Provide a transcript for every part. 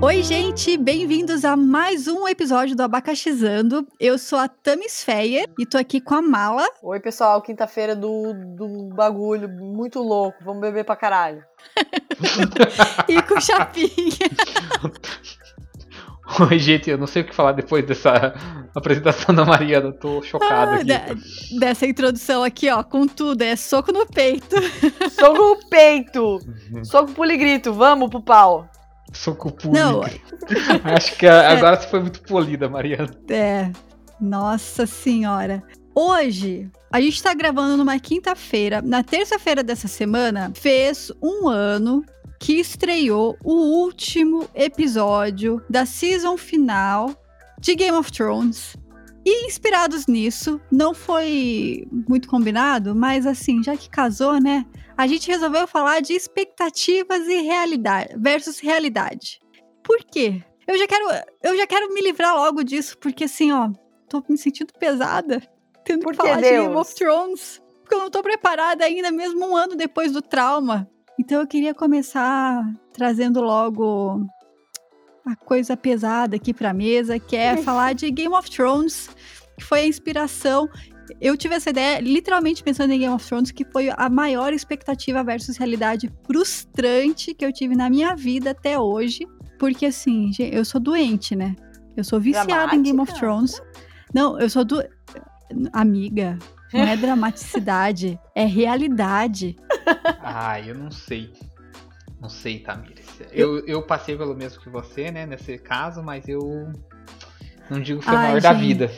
Oi, gente, bem-vindos a mais um episódio do Abacaxizando. Eu sou a Tamis Feyer e tô aqui com a Mala. Oi, pessoal, quinta-feira do, do bagulho, muito louco, vamos beber pra caralho. e com o Chapinha. Oi, gente, eu não sei o que falar depois dessa apresentação da Mariana, tô chocado Ah, aqui. de- dessa introdução aqui, ó, com tudo, é soco no peito. Soco no peito! Soco puligrito, vamos pro pau! Soco público. Não, Acho que a- agora você foi muito polida, Mariana. é. Nossa senhora. Hoje, a gente tá gravando numa quinta-feira. Na terça-feira dessa semana, fez um ano que estreou o último episódio da season final de Game of Thrones. E inspirados nisso, não foi muito combinado, mas assim, já que casou, né? A gente resolveu falar de expectativas e realidade versus realidade. Por quê? Eu já quero, eu já quero me livrar logo disso, porque assim, ó, tô me sentindo pesada tendo Por que falar de Game Deus? of Thrones. Porque eu não tô preparada ainda, mesmo um ano depois do trauma. Então eu queria começar trazendo logo a coisa pesada aqui pra mesa, que é falar de Game of Thrones, que foi a inspiração. Eu tive essa ideia literalmente pensando em Game of Thrones, que foi a maior expectativa versus realidade frustrante que eu tive na minha vida até hoje. Porque assim, eu sou doente, né? Eu sou viciada em Game of Dramática? Thrones. Não, eu sou do. Amiga, não é dramaticidade, é realidade. Ah, eu não sei. Não sei, Tamires. Eu, eu passei pelo mesmo que você, né, nesse caso, mas eu não digo que foi o Ai, maior da gente. vida.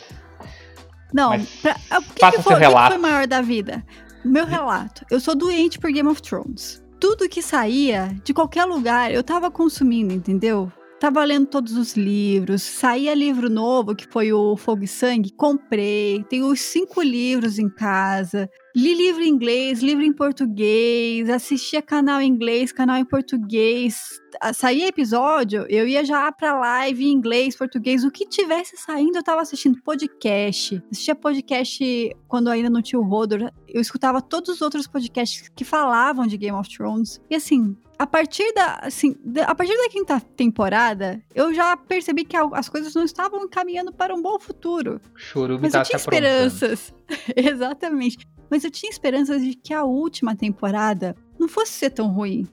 Não, Mas pra, ah, o que, que, foi, o que foi maior da vida? Meu relato. Eu sou doente por Game of Thrones. Tudo que saía de qualquer lugar, eu tava consumindo, entendeu? Tava lendo todos os livros, saía livro novo, que foi o Fogo e Sangue, comprei, tenho os cinco livros em casa, li livro em inglês, livro em português, assistia canal em inglês, canal em português, Ah, saía episódio, eu ia já pra live em inglês, português, o que tivesse saindo eu tava assistindo podcast, assistia podcast quando ainda não tinha o Rodor, eu escutava todos os outros podcasts que falavam de Game of Thrones, e assim, a partir da, assim, a partir da quinta temporada, eu já percebi que as coisas não estavam caminhando para um bom futuro. Chorume Mas eu tá se tinha esperanças. Exatamente. Mas eu tinha esperanças de que a última temporada não fosse ser tão ruim.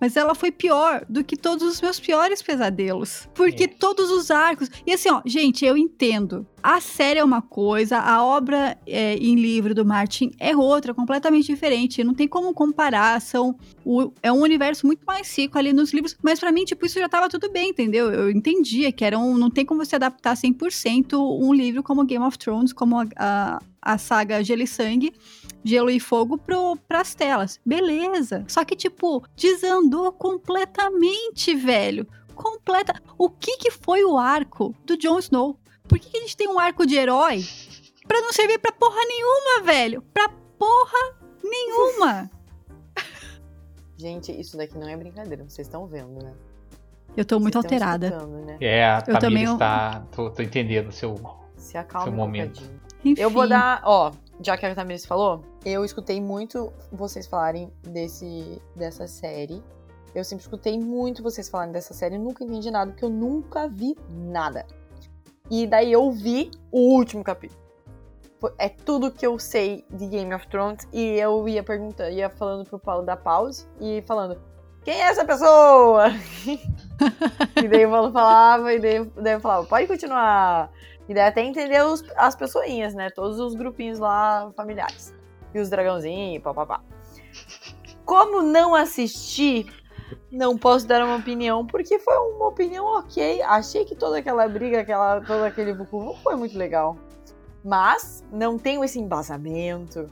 Mas ela foi pior do que todos os meus piores pesadelos. Porque todos os arcos. E assim, ó, gente, eu entendo. A série é uma coisa, a obra é, em livro do Martin é outra, completamente diferente. Não tem como comparar. São, o- é um universo muito mais rico ali nos livros. Mas pra mim, tipo, isso já tava tudo bem, entendeu? Eu entendia que era um, não tem como você adaptar 100% um livro como Game of Thrones, como a, a, a saga Gelo e Sangue, Gelo e Fogo pro, pras telas. Beleza. Só que, tipo, desandou completamente, velho. Completa. O que que foi o arco do Jon Snow? Por que, que a gente tem um arco de herói pra não servir pra porra nenhuma, velho? Pra porra nenhuma. Gente, isso daqui não é brincadeira, vocês estão vendo, né? Eu tô muito Vocês alterada. né? É, a Eu também- Tamires tá. Tô, tô entendendo o seu. Se acalma Seu um momento. Enfim. Eu vou dar, ó, já que a Tamiris falou, eu escutei muito vocês falarem desse, dessa série. Eu sempre escutei muito vocês falarem dessa série, nunca entendi nada, porque eu nunca vi nada. E daí eu vi o último capítulo. É tudo que eu sei de Game of Thrones e eu ia perguntando, ia falando pro Paulo da pause e falando: Quem é essa pessoa? e daí o Paulo falava, e daí, daí eu falava: Pode continuar. E daí até entender os- as pessoinhas, né? Todos os grupinhos lá familiares. E os dragãozinhos, papapá. Como não assisti, não posso dar uma opinião, porque foi uma opinião ok. Achei que toda aquela briga, aquela, todo aquele vucu foi muito legal. Mas não tenho esse embasamento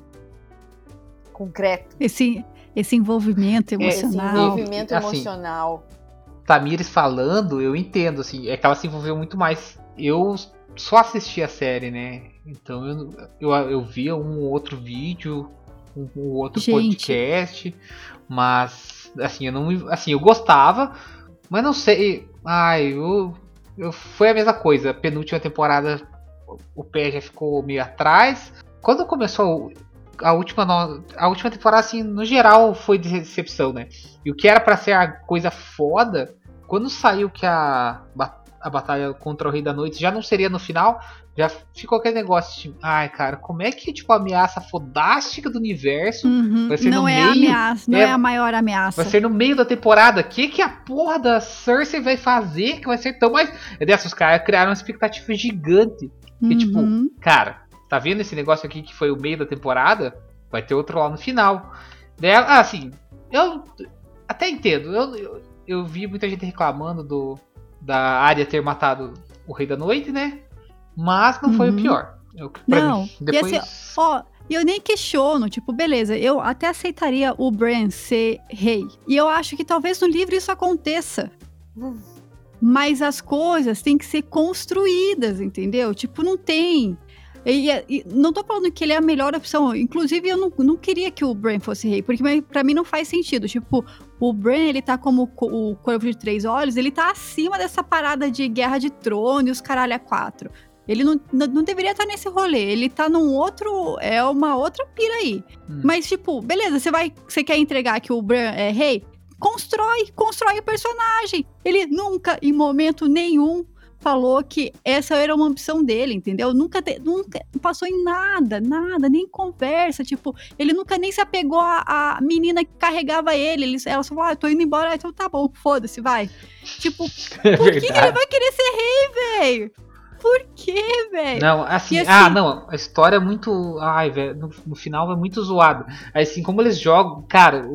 concreto. Esse, esse envolvimento Esse emocional. envolvimento assim, emocional. Tamires falando, eu entendo, assim, é que ela se envolveu muito mais. Eu só assisti a série, né? Então eu, eu, eu via um ou outro vídeo, um ou outro Gente. podcast, mas assim, eu não assim, eu gostava, mas não sei, ai, eu, eu foi a mesma coisa, penúltima temporada o pé já ficou meio atrás. quando começou a última, a última temporada, assim, no geral, foi de recepção, né? E o que era para ser a coisa foda, quando saiu que a, a batalha contra o Rei da Noite já não seria no final, já ficou aquele negócio tipo, ai, cara, como é que, tipo, a ameaça fodástica do universo uhum, vai ser não no é meio... ameaça, não é, é, a maior ameaça. Vai ser no meio da temporada. O que, que a porra da Cersei vai fazer que vai ser tão mais... É dessas, caras criaram uma expectativa gigante. Que, tipo, Uhum. cara, tá vendo esse negócio aqui que foi o meio da temporada? Vai ter outro lá no final. Daí, ah, assim, eu até entendo. Eu, eu, eu vi muita gente reclamando do da área ter matado o Rei da Noite, né? Mas não foi o Uhum. pior. Eu, Não, mim, e depois... assim, Ó, e eu nem questiono, tipo, beleza, eu até aceitaria o Bran ser rei. E eu acho que talvez no livro isso aconteça. Hum. Mas as coisas têm que ser construídas, entendeu? Tipo, não tem. E, e não tô falando que ele é a melhor opção. Inclusive, eu não, não queria que o Bran fosse rei, porque mas pra mim não faz sentido. Tipo, o Bran, ele tá como co- o Corvo de Três Olhos, ele tá acima dessa parada de Guerra de Tronos, caralho, a quatro. Ele não, não, não deveria estar nesse rolê. Ele tá num outro. É uma outra pira aí. Hum. Mas, tipo, beleza, você vai. Você quer entregar que o Bran é rei? Constrói, constrói o personagem. Ele nunca, em momento nenhum, falou que essa era uma opção dele, entendeu? Nunca, te- nunca passou em nada, nada, nem conversa. Tipo, ele nunca nem se apegou à, à menina que carregava ele. ele ela só falou, ah, tô indo embora, Ah, então tá bom, foda-se, vai. Tipo, É por que, que ele vai querer ser rei, velho? Por quê, velho? Não, assim, E assim- ah, não, a história é muito. Ai, velho, no, no final é muito zoado. Assim, como eles jogam, cara,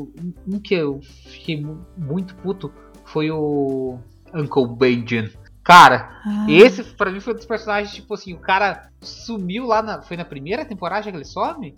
um que eu fiquei mu- muito puto foi o Uncle Benjamin. Cara, Ah, esse pra mim foi um dos personagens, tipo assim, o cara sumiu lá na. Foi na primeira temporada que ele some?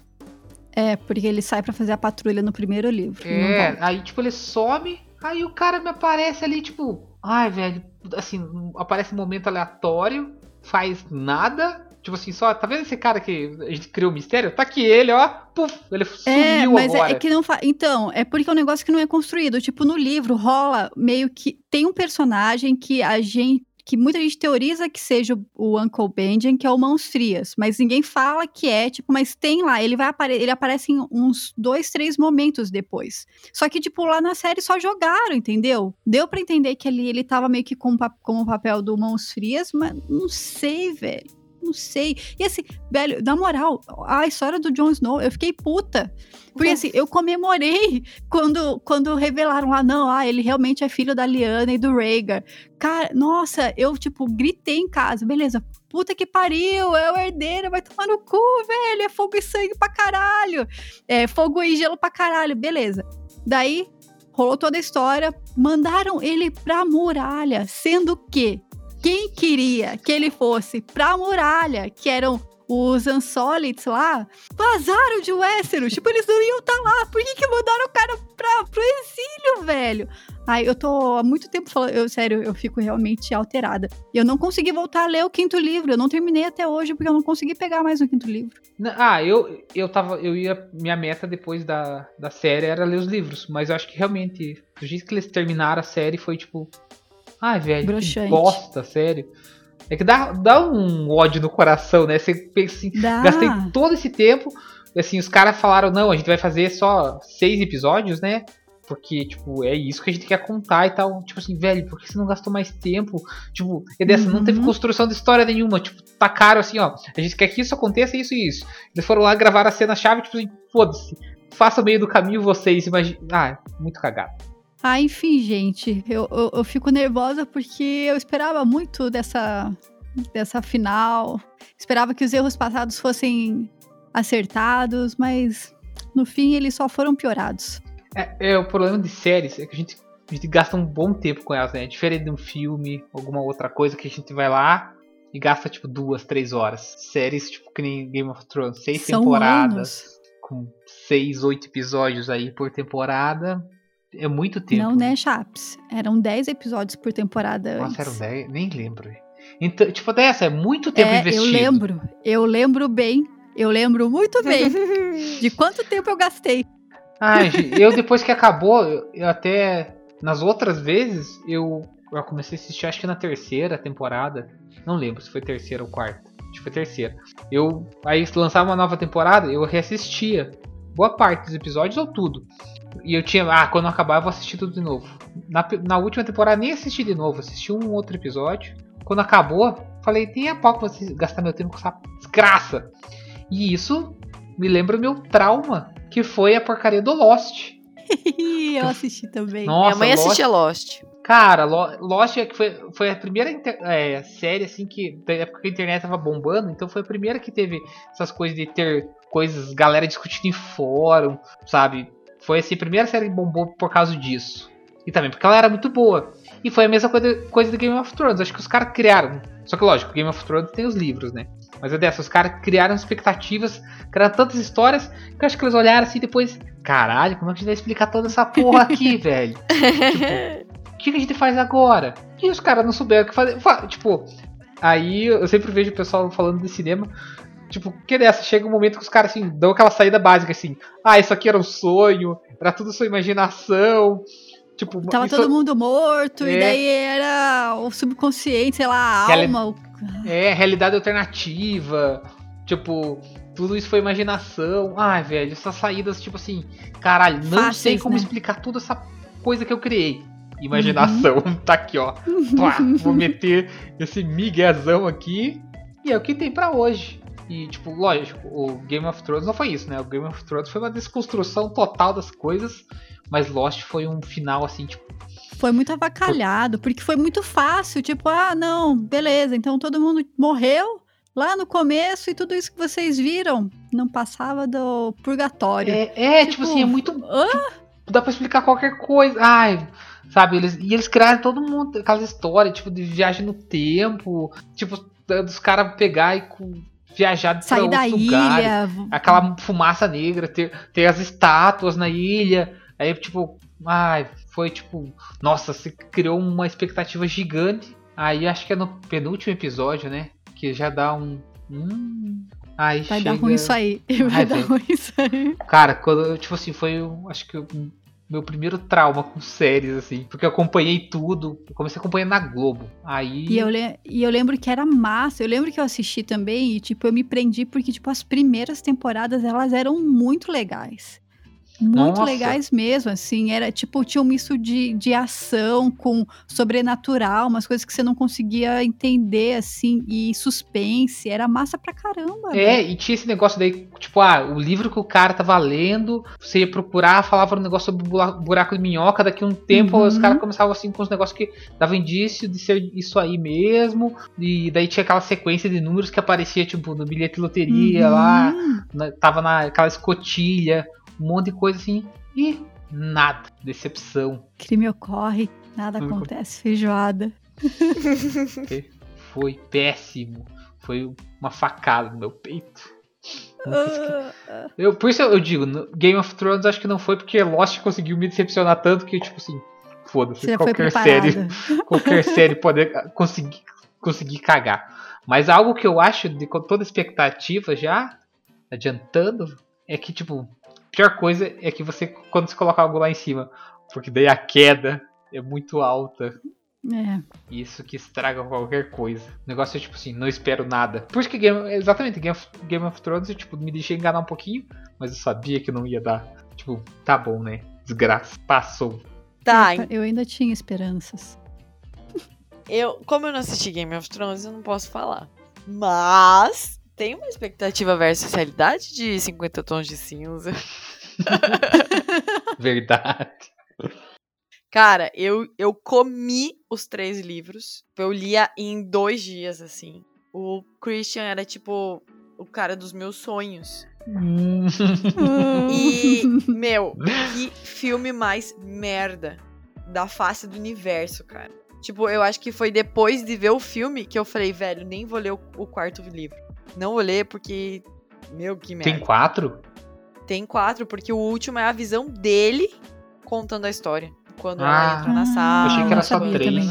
É, porque ele sai pra fazer a patrulha no primeiro livro. É, aí tipo ele some, aí o cara me aparece ali, tipo, ai, velho, assim, aparece um momento aleatório, faz nada. Tipo assim, só, tá vendo esse cara que a gente criou o mistério? Tá aqui ele, ó, puf, ele sumiu É, mas é- agora. é, que não faz. Então, é porque é um negócio que não é construído. Tipo, no livro rola meio que. Tem um personagem que a gente. Que muita gente teoriza que seja o- Uncle Benjamin, que é o Mãos Frias. Mas ninguém fala que é, tipo, mas tem lá. Ele vai apare ele aparece em uns dois, três momentos depois. Só que, tipo, lá na série só jogaram, entendeu? Deu pra entender que ali ele tava meio que com, com o papel do Mãos Frias, mas não sei, velho. Não sei. E assim, velho, na moral, a história do Jon Snow, eu fiquei puta. Porque assim, eu comemorei quando, quando revelaram lá, não, ah, ele realmente é filho da Lyanna e do Rhaegar. Cara, nossa, eu, tipo, gritei em casa, beleza. Puta que pariu, é o herdeiro, vai tomar no cu, velho. É fogo e sangue pra caralho. É fogo e gelo pra caralho, beleza. Daí, rolou toda a história, mandaram ele pra muralha, sendo que quem queria que ele fosse pra muralha, que eram os Unsolids lá, vazaram de Westeros. tipo, eles não iam estar lá. Por que, que mandaram o cara pra, pro exílio, velho? Ai, eu tô há muito tempo falando. Eu, sério, eu fico realmente alterada. Eu não consegui voltar a ler o quinto livro. Eu não terminei até hoje porque eu não consegui pegar mais o quinto livro. Ah, eu, eu tava. Eu ia. Minha meta depois da, da série era ler os livros. Mas eu acho que realmente, do jeito que eles terminaram a série foi tipo. Ai, velho, que Broxante. bosta, sério. É que dá, dá um ódio no coração, né? Você pensa assim, Dá. gastei todo esse tempo. E assim, os caras falaram, não, a gente vai fazer só seis episódios, né? Porque, tipo, é isso que a gente quer contar e tal. Tipo assim, velho, por que você não gastou mais tempo? Tipo, e dessa não teve Uhum. construção de história nenhuma. Tipo, tá caro assim, ó. A gente quer que isso aconteça, isso e isso. Eles foram lá gravar a cena-chave, tipo assim, foda-se. Faça o meio do caminho vocês, imagina. Ah, muito cagado. Ah, enfim, gente, eu, eu, eu fico nervosa porque eu esperava muito dessa, dessa final. Esperava que os erros passados fossem acertados, mas no fim eles só foram piorados. É, é, o problema de séries é que a gente, a gente gasta um bom tempo com elas, né? Diferente de um filme, alguma outra coisa que a gente vai lá e gasta tipo duas, três horas. Séries tipo que nem Game of Thrones, seis São temporadas, anos. com seis, oito episódios aí por temporada. É muito tempo. Não, né, Chaps? Eram 10 episódios por temporada Nossa, antes. eram 10, nem lembro. Então, tipo, dessa, é muito tempo é, investido. eu lembro. Eu lembro bem. Eu lembro muito bem de quanto tempo eu gastei. Ai, gente, eu depois que acabou, eu, até. Nas outras vezes, eu, eu comecei a assistir, acho que na terceira temporada. Não lembro se foi terceira ou quarta. Acho que foi terceira. Eu aí lançava uma nova temporada, eu reassistia boa parte dos episódios ou tudo. E eu tinha, ah, quando acabar eu vou assistir tudo de novo. Na, na última temporada nem assisti de novo, assisti um outro episódio. Quando acabou, falei, tem a pau pra gastar meu tempo com essa desgraça. E isso me lembra o meu trauma, que foi a porcaria do Lost. eu assisti também. Nossa, Minha mãe Lost, assistia Lost. Cara, Lost é que foi, foi a primeira é, série assim que da época que a internet tava bombando, então foi a primeira que teve essas coisas de ter coisas, galera discutindo em fórum, sabe? Foi assim, a primeira série que bombou por causa disso. E também porque ela era muito boa. E foi a mesma coisa, coisa do Game of Thrones. Acho que os caras criaram. Só que lógico, Game of Thrones tem os livros, né? Mas é dessa, os caras criaram expectativas, criaram tantas histórias, que eu acho que eles olharam assim depois. Caralho, como é que a gente vai explicar toda essa porra aqui, velho? Tipo, o que, que a gente faz agora? E os caras não souberam o que fazer. Tipo, aí eu sempre vejo o pessoal falando de cinema. Tipo, que dessa? Chega um momento que os caras assim, dão aquela saída básica assim. Ah, isso aqui era um sonho, era tudo sua imaginação. Tipo, Tava isso... todo mundo morto, é. e daí era o subconsciente, sei lá, a Reali... alma. É, realidade alternativa. Tipo, tudo isso foi imaginação. Ai, velho, essas saídas, tipo assim, caralho, não Fáceis, sei como né? explicar toda essa coisa que eu criei. Imaginação, uhum. tá aqui, ó. Pá, vou meter esse miguezão aqui. E é o que tem para hoje. E, tipo, lógico, o Game of Thrones não foi isso, né? O Game of Thrones foi uma desconstrução total das coisas. Mas Lost foi um final, assim, tipo. Foi muito avacalhado, porque foi muito fácil. Tipo, ah, não, beleza, então todo mundo morreu lá no começo e tudo isso que vocês viram não passava do purgatório. É, é tipo, tipo, assim, é muito. Tipo, dá pra explicar qualquer coisa. Ai. Sabe, eles, e eles criaram todo mundo, aquelas histórias, tipo, de viagem no tempo, tipo, dos caras pegar e viajar de Sair da lugares, ilha. Aquela fumaça negra, ter, ter as estátuas na ilha. Aí, tipo, ai, foi tipo, nossa, se criou uma expectativa gigante. Aí acho que é no penúltimo episódio, né? Que já dá um. Hum, aí Vai chega... dar ruim isso aí. Vai dar ruim isso aí. Cara, quando, tipo assim, foi, acho que meu primeiro trauma com séries, assim. Porque eu acompanhei tudo. Eu comecei a acompanhar na Globo. Aí. E eu, e eu lembro que era massa. Eu lembro que eu assisti também e, tipo, eu me prendi porque, tipo, as primeiras temporadas elas eram muito legais muito Nossa. legais mesmo, assim, era tipo, tinha um misto de, de ação com sobrenatural, umas coisas que você não conseguia entender, assim, e suspense, era massa pra caramba. É, véio. e tinha esse negócio daí, tipo, ah, o livro que o cara tava lendo, você ia procurar, falava um negócio sobre buraco de minhoca, daqui a um tempo uhum. os caras começavam assim com os negócios que davam indício de ser isso aí mesmo, e daí tinha aquela sequência de números que aparecia, tipo, no bilhete de loteria uhum. lá, na, tava naquela escotilha, um monte de coisa assim e nada. Decepção. Crime ocorre, nada acontece, feijoada. Foi péssimo. Foi uma facada no meu peito. Eu, por isso eu digo, Game of Thrones acho que não foi porque Lost conseguiu me decepcionar tanto que, tipo assim, foda-se, qualquer série, qualquer série pode conseguir, conseguir cagar. Mas algo que eu acho de toda expectativa já, adiantando, é que, tipo, pior coisa é que você, quando você coloca algo lá em cima, porque daí a queda é muito alta. É. Isso que estraga qualquer coisa. O negócio é tipo assim, não espero nada. Por isso que Game, exatamente, Game of, Game of Thrones, eu, tipo, me deixei enganar um pouquinho, mas eu sabia que não ia dar. Tipo, tá bom, né? Desgraça. Passou. Tá. Eu ainda tinha esperanças. Eu, como eu não assisti Game of Thrones, eu não posso falar. Mas tem uma expectativa versus realidade de 50 tons de cinza. Verdade. Cara, eu, eu comi os três livros. Eu lia em dois dias, assim. O Christian era tipo o cara dos meus sonhos. Hum. e, meu, que filme mais merda da face do universo, cara. Tipo, eu acho que foi depois de ver o filme que eu falei, velho, nem vou ler o, o quarto livro. Não vou ler porque. Meu, que merda. Tem quatro? Tem quatro, porque o último é a visão dele contando a história. Quando ah, ela entra na sala. Achei que era só três.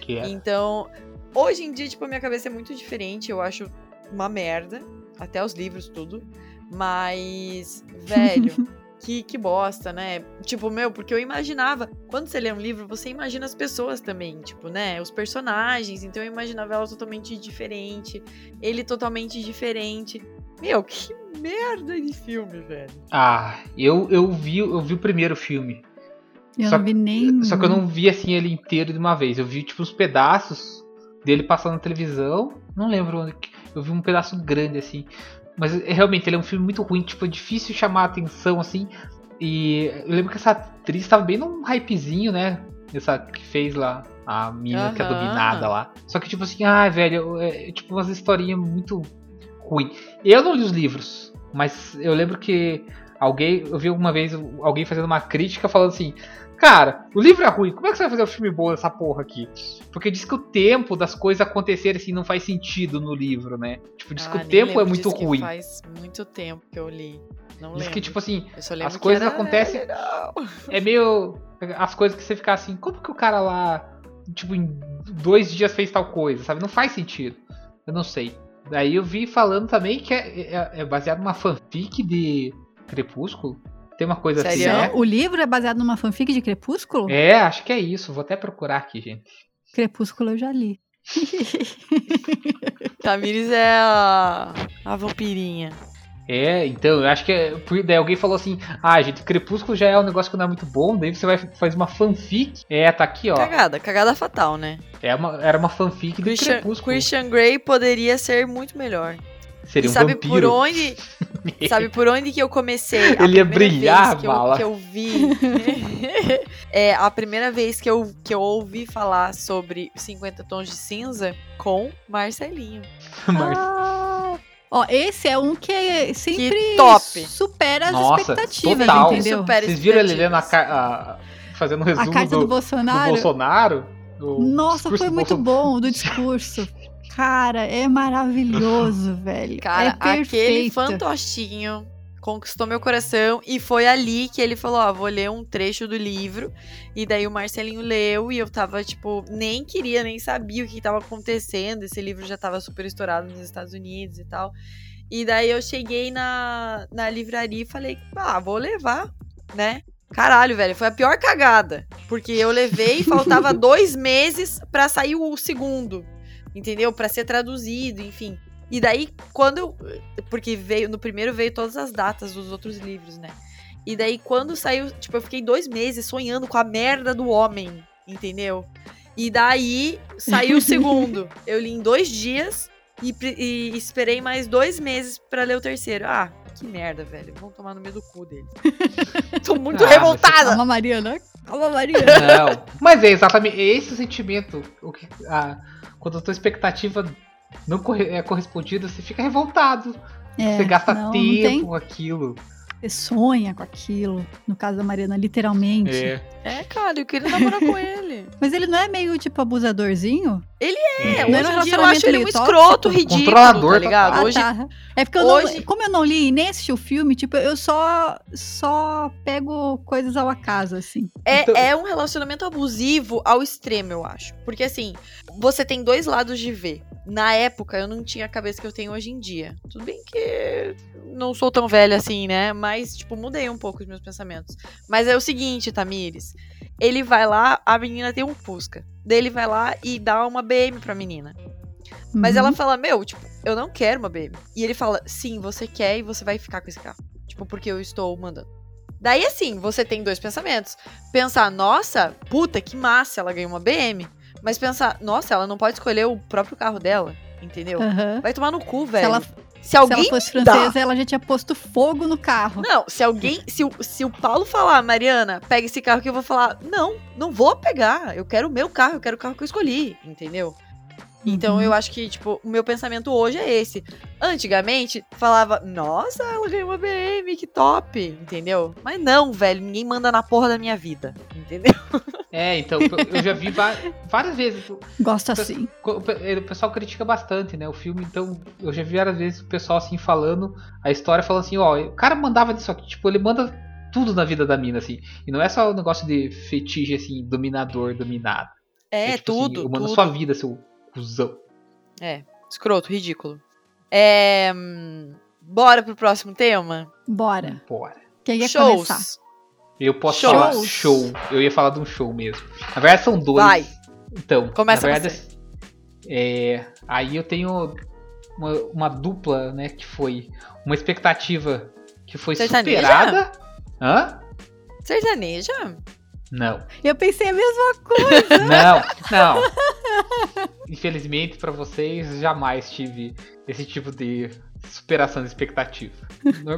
Que é. Então, hoje em dia, tipo, a minha cabeça é muito diferente. Eu acho uma merda. Até os livros, tudo. Mas, velho, que, que bosta, né? Tipo, meu, porque eu imaginava. Quando você lê um livro, você imagina as pessoas também, tipo, né? Os personagens. Então eu imaginava ela totalmente diferente. Ele totalmente diferente. Meu, que merda de filme, velho. Ah, eu, eu, vi, eu vi o primeiro filme. Eu Só- não vi nem. Só que eu não vi assim ele inteiro de uma vez. Eu vi tipo uns pedaços dele passando na televisão. Não lembro onde. que- Eu vi um pedaço grande assim. Mas é, realmente ele é um filme muito ruim, tipo, é difícil chamar a atenção assim. E eu lembro que essa atriz tava bem num hypezinho, né? Essa que fez lá a mina que é dominada lá. Só que tipo assim, ah, velho, é, é, tipo umas historinhas muito ruim. Eu não li os livros, mas eu lembro que alguém, eu vi alguma vez alguém fazendo uma crítica falando assim: Cara, o livro é ruim, como é que você vai fazer um filme bom dessa porra aqui? Porque diz que o tempo das coisas acontecerem assim não faz sentido no livro, né? Tipo, diz que Ah, o nem tempo é muito diz que ruim. Faz muito tempo que eu li. Não Diz lembro. que, tipo assim, as que coisas era acontecem- é meio. As coisas que você fica assim, como que o cara lá, tipo, em dois dias fez tal coisa, sabe? Não faz sentido. Eu não sei. Daí eu vi falando também que é, é- é baseado numa fanfic de Crepúsculo. Tem uma coisa assim, Sério? né? O livro é baseado numa fanfic de Crepúsculo? É, acho que é isso. Vou até procurar aqui, gente. Crepúsculo eu já li. Tamires é a, a vampirinha. É, então, eu acho que é, daí alguém falou assim: "Ah, gente, Crepúsculo já é um negócio que não é muito bom, daí você vai faz uma fanfic". É, tá aqui, ó. Cagada, cagada fatal, né? É uma, era uma fanfic de Christian, Crepúsculo. Christian Grey poderia ser muito melhor. Seria e um sabe vampiro. por onde? sabe por onde que eu comecei? A Ele ia brilhar, vez que eu, Bala. que eu vi. é a primeira vez que eu, que eu ouvi falar sobre 50 tons de cinza com Marcelinho. Ah, ó, esse é um que é sempre Que top. supera as Nossa, expectativas, total. entendeu? Super Vocês viram ele lendo a, a- fazendo um resumo A carta do, do, do Bolsonaro. Bolsonaro? do Nossa, discurso foi do muito Bolsonaro. bom do discurso. Cara, é maravilhoso, velho. Cara, é aquele fantostinho conquistou meu coração e foi ali que ele falou, ó, vou ler um trecho do livro. E daí o Marcelinho leu e eu tava, tipo, nem queria, nem sabia o que tava acontecendo. Esse livro já tava super estourado nos Estados Unidos e tal. E daí eu cheguei na, na livraria e falei, ah, vou levar, né? Caralho, velho, foi a pior cagada. Porque eu levei e faltava dois meses pra sair o segundo. Entendeu? Pra ser traduzido, enfim. E daí, quando eu. Porque veio. No primeiro veio todas as datas dos outros livros, né? E daí, quando saiu. Tipo, eu fiquei dois meses sonhando com a merda do homem. Entendeu? E daí saiu o segundo. Eu li em dois dias e, e esperei mais dois meses pra ler o terceiro. Ah, que merda, velho. Vão tomar no meio do cu dele. Tô muito Ah, revoltada. Calma, Mariana. Calma, Mariana. Não, mas é exatamente esse o sentimento. O que, a, quando a tua expectativa não é correspondida, você fica revoltado. É, você gasta não, não tempo tem- com aquilo. Você sonha com aquilo. No caso da Mariana, literalmente. É. É, cara, eu queria namorar com ele. Mas ele não é meio, tipo, abusadorzinho? É, Não era um hoje em dia eu acho ele um escroto, ridículo, Controlador tá ligado? Ah, hoje, tá. É porque eu hoje- não, como eu não li e nem assisti o filme, tipo, eu só só pego coisas ao acaso, assim. É, Então- é um relacionamento abusivo ao extremo, eu acho. Porque assim, você tem dois lados de ver. Na época, eu não tinha a cabeça que eu tenho hoje em dia. Tudo bem que não sou tão velha assim, né? Mas, tipo, mudei um pouco os meus pensamentos. Mas é o seguinte, Tamires. Ele vai lá, a menina tem um Fusca. Daí ele vai lá e dá uma BM pra menina. Mas Uhum. ela fala, meu, tipo, eu não quero uma BM. E ele fala, sim, você quer e você vai ficar com esse carro. Tipo, porque eu estou mandando. Daí, assim, você tem dois pensamentos. Pensar, nossa, puta, que massa, ela ganhou uma BM. Mas pensar, nossa, ela não pode escolher o próprio carro dela, entendeu? Aham. Vai tomar no cu, Se velho. ela, Se, se alguém. ela fosse francesa, ela já tinha posto fogo no carro. Não, se alguém. Se o, se o Paulo falar, Mariana, pega esse carro que eu vou falar, não, não vou pegar. Eu quero o meu carro, eu quero o carro que eu escolhi, entendeu? Então Uhum. eu acho que, tipo, o meu pensamento hoje é esse. Antigamente, falava, nossa, ela ganhou uma BM, que top, entendeu? Mas não, velho, ninguém manda na porra da minha vida, entendeu? É, então, eu já vi várias vezes. Gosto assim. O pe- o pessoal critica bastante, né? O filme, então, eu já vi várias vezes o pessoal assim falando, a história falando assim, ó, o cara mandava disso aqui, tipo, ele manda tudo na vida da mina, assim. E não é só o negócio de fetiche, assim, dominador, dominado. É, tipo assim, tudo, eu mando tudo. sua vida, seu cuzão. É, escroto, ridículo. É, hum, bora pro próximo tema? Bora. Bora. Quem quer Shows. começar? Eu posso Shows. falar show. Eu ia falar de um show mesmo. Na verdade, são dois. Vai. Então, Começa na verdade, é, aí eu tenho uma, uma dupla, né? Que foi uma expectativa que foi Sertaneja? superada. Hã? Sertaneja? Não. Eu pensei a mesma coisa. Não, não. Infelizmente pra vocês, jamais tive esse tipo de superação de expectativa.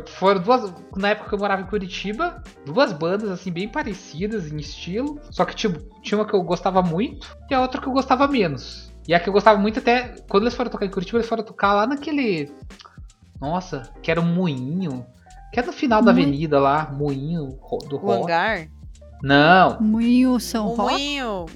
Foram duas. Na época que eu morava em Curitiba, duas bandas assim bem parecidas em estilo. Só que tipo, tinha uma que eu gostava muito e a outra que eu gostava menos. E a que eu gostava muito até. Quando eles foram tocar em Curitiba, eles foram tocar lá naquele. Nossa, que era um moinho. Que é no final da avenida lá, moinho do O rock. hangar? Não, Moinho São O Roque. moinho.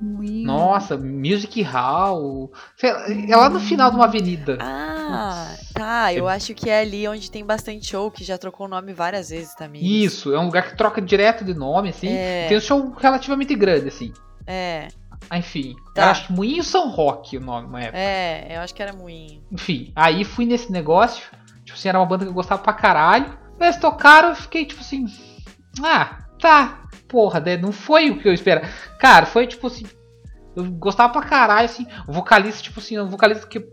Moinho. Nossa, Music Hall. É lá no final de uma avenida. Ah, Putz. tá. Eu É- acho que é ali onde tem bastante show, que já trocou o nome várias vezes também. Isso, é um lugar que troca direto de nome, assim. É. Tem um show relativamente grande, assim. É, Ah, Enfim, Tá. eu acho que Moinho São Roque o nome na época. é, eu acho que era moinho. Enfim, aí fui nesse negócio. Tipo assim, era uma banda que eu gostava pra caralho. Eles tocaram, eu fiquei tipo assim. Ah, tá. Porra, né? não foi o que eu esperava. Cara, foi tipo assim. Eu gostava pra caralho, assim. Vocalista, tipo assim, um vocalista que.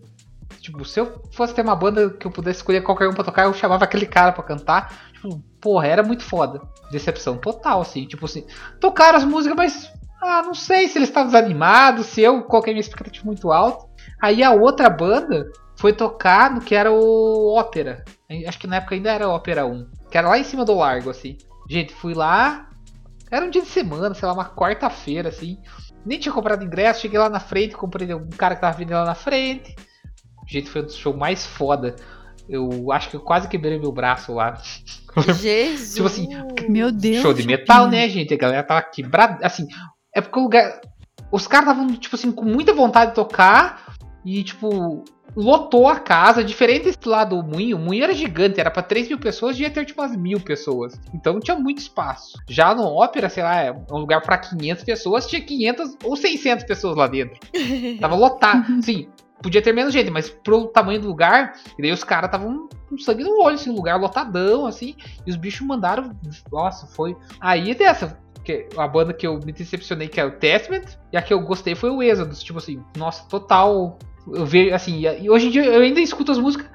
Tipo, se eu fosse ter uma banda que eu pudesse escolher qualquer um pra tocar, eu chamava aquele cara pra cantar. Tipo, porra, era muito foda. Decepção total, assim. Tipo assim, tocaram as músicas, mas. Ah, não sei se eles estavam desanimados, se eu coloquei minha expectativa muito alta. Aí a outra banda foi tocar no que era o Ópera. Acho que na época ainda era Ópera 1. Que era lá em cima do largo, assim. Gente, fui lá. Era um dia de semana, sei lá, uma quarta-feira, assim. Nem tinha comprado ingresso, cheguei lá na frente, comprei um cara que tava vindo lá na frente. Gente, foi um show mais foda. Eu acho que eu quase quebrei meu braço lá. Jesus! Tipo assim, Meu Deus. Show de metal, né, gente? A galera tava quebrada. Assim, é porque o lugar. Os caras estavam, tipo assim, com muita vontade de tocar. E, tipo, lotou a casa. Diferente desse lado do Moinho. O Moinho era gigante, era pra 3 mil pessoas, devia ter tipo umas mil pessoas. Então não tinha muito espaço. Já no Ópera, sei lá, é um lugar pra 500 pessoas, tinha 500 ou 600 pessoas lá dentro. Tava lotado. Sim, podia ter menos gente, mas pro tamanho do lugar, e daí os caras estavam com sangue no olho, assim, lugar lotadão, assim, e os bichos mandaram. Nossa, foi. Aí dessa. Que a banda que eu me decepcionei, que é o Testament, e a que eu gostei foi o Exodus. Tipo assim, nossa, total. Eu vejo, assim, e hoje em dia eu ainda escuto as músicas,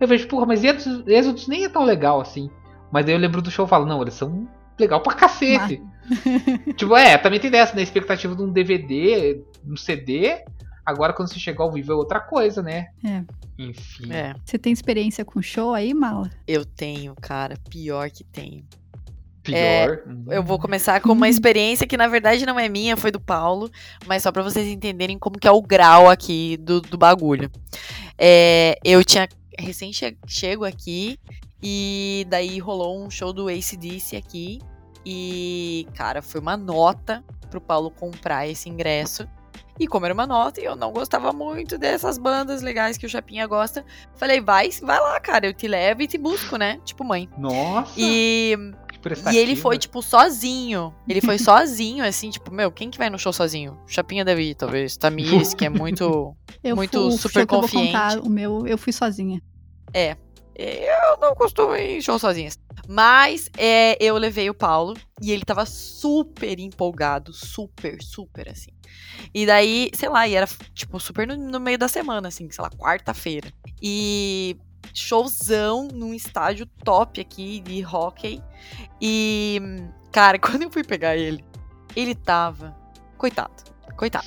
eu vejo, porra, mas Exodus, nem é tão legal assim. Mas daí eu lembro do show e falo, não, eles são legal pra cacete. tipo, é, também tem dessa, né? Expectativa de um DVD, um CD. Agora, quando você chegar ao vivo, é outra coisa, né? É. Enfim. É, Você tem experiência com show aí, Mala? eu tenho, cara. Pior que tenho. Pior. Eu vou começar com uma experiência que na verdade não é minha, foi do Paulo, mas só pra vocês entenderem como que é o grau aqui do, do bagulho. É, eu tinha recém che chego aqui e daí rolou um show do ACDC aqui e, cara, foi uma nota pro Paulo comprar esse ingresso. E como era uma nota e eu não gostava muito dessas bandas legais que o Chapinha gosta, falei, vai, vai lá, cara, eu te levo e te busco, né? Tipo mãe. Nossa, E e ele foi, tipo, sozinho. Ele foi sozinho, assim, tipo, meu, quem que vai no show sozinho? Chapinha deve ir, talvez. Tamires, que é muito. Eu Muito fui, super confiante. contar, o meu, eu fui sozinha. Eu não costumo ir em show sozinhas. Mas é, eu levei o Paulo e ele tava super empolgado. Super, super, assim. E daí, sei lá, e era, tipo, super no, no meio da semana, assim, sei lá, quarta-feira. E showzão num estádio top aqui de hockey. E, cara, quando eu fui pegar ele, ele tava. Coitado, coitado.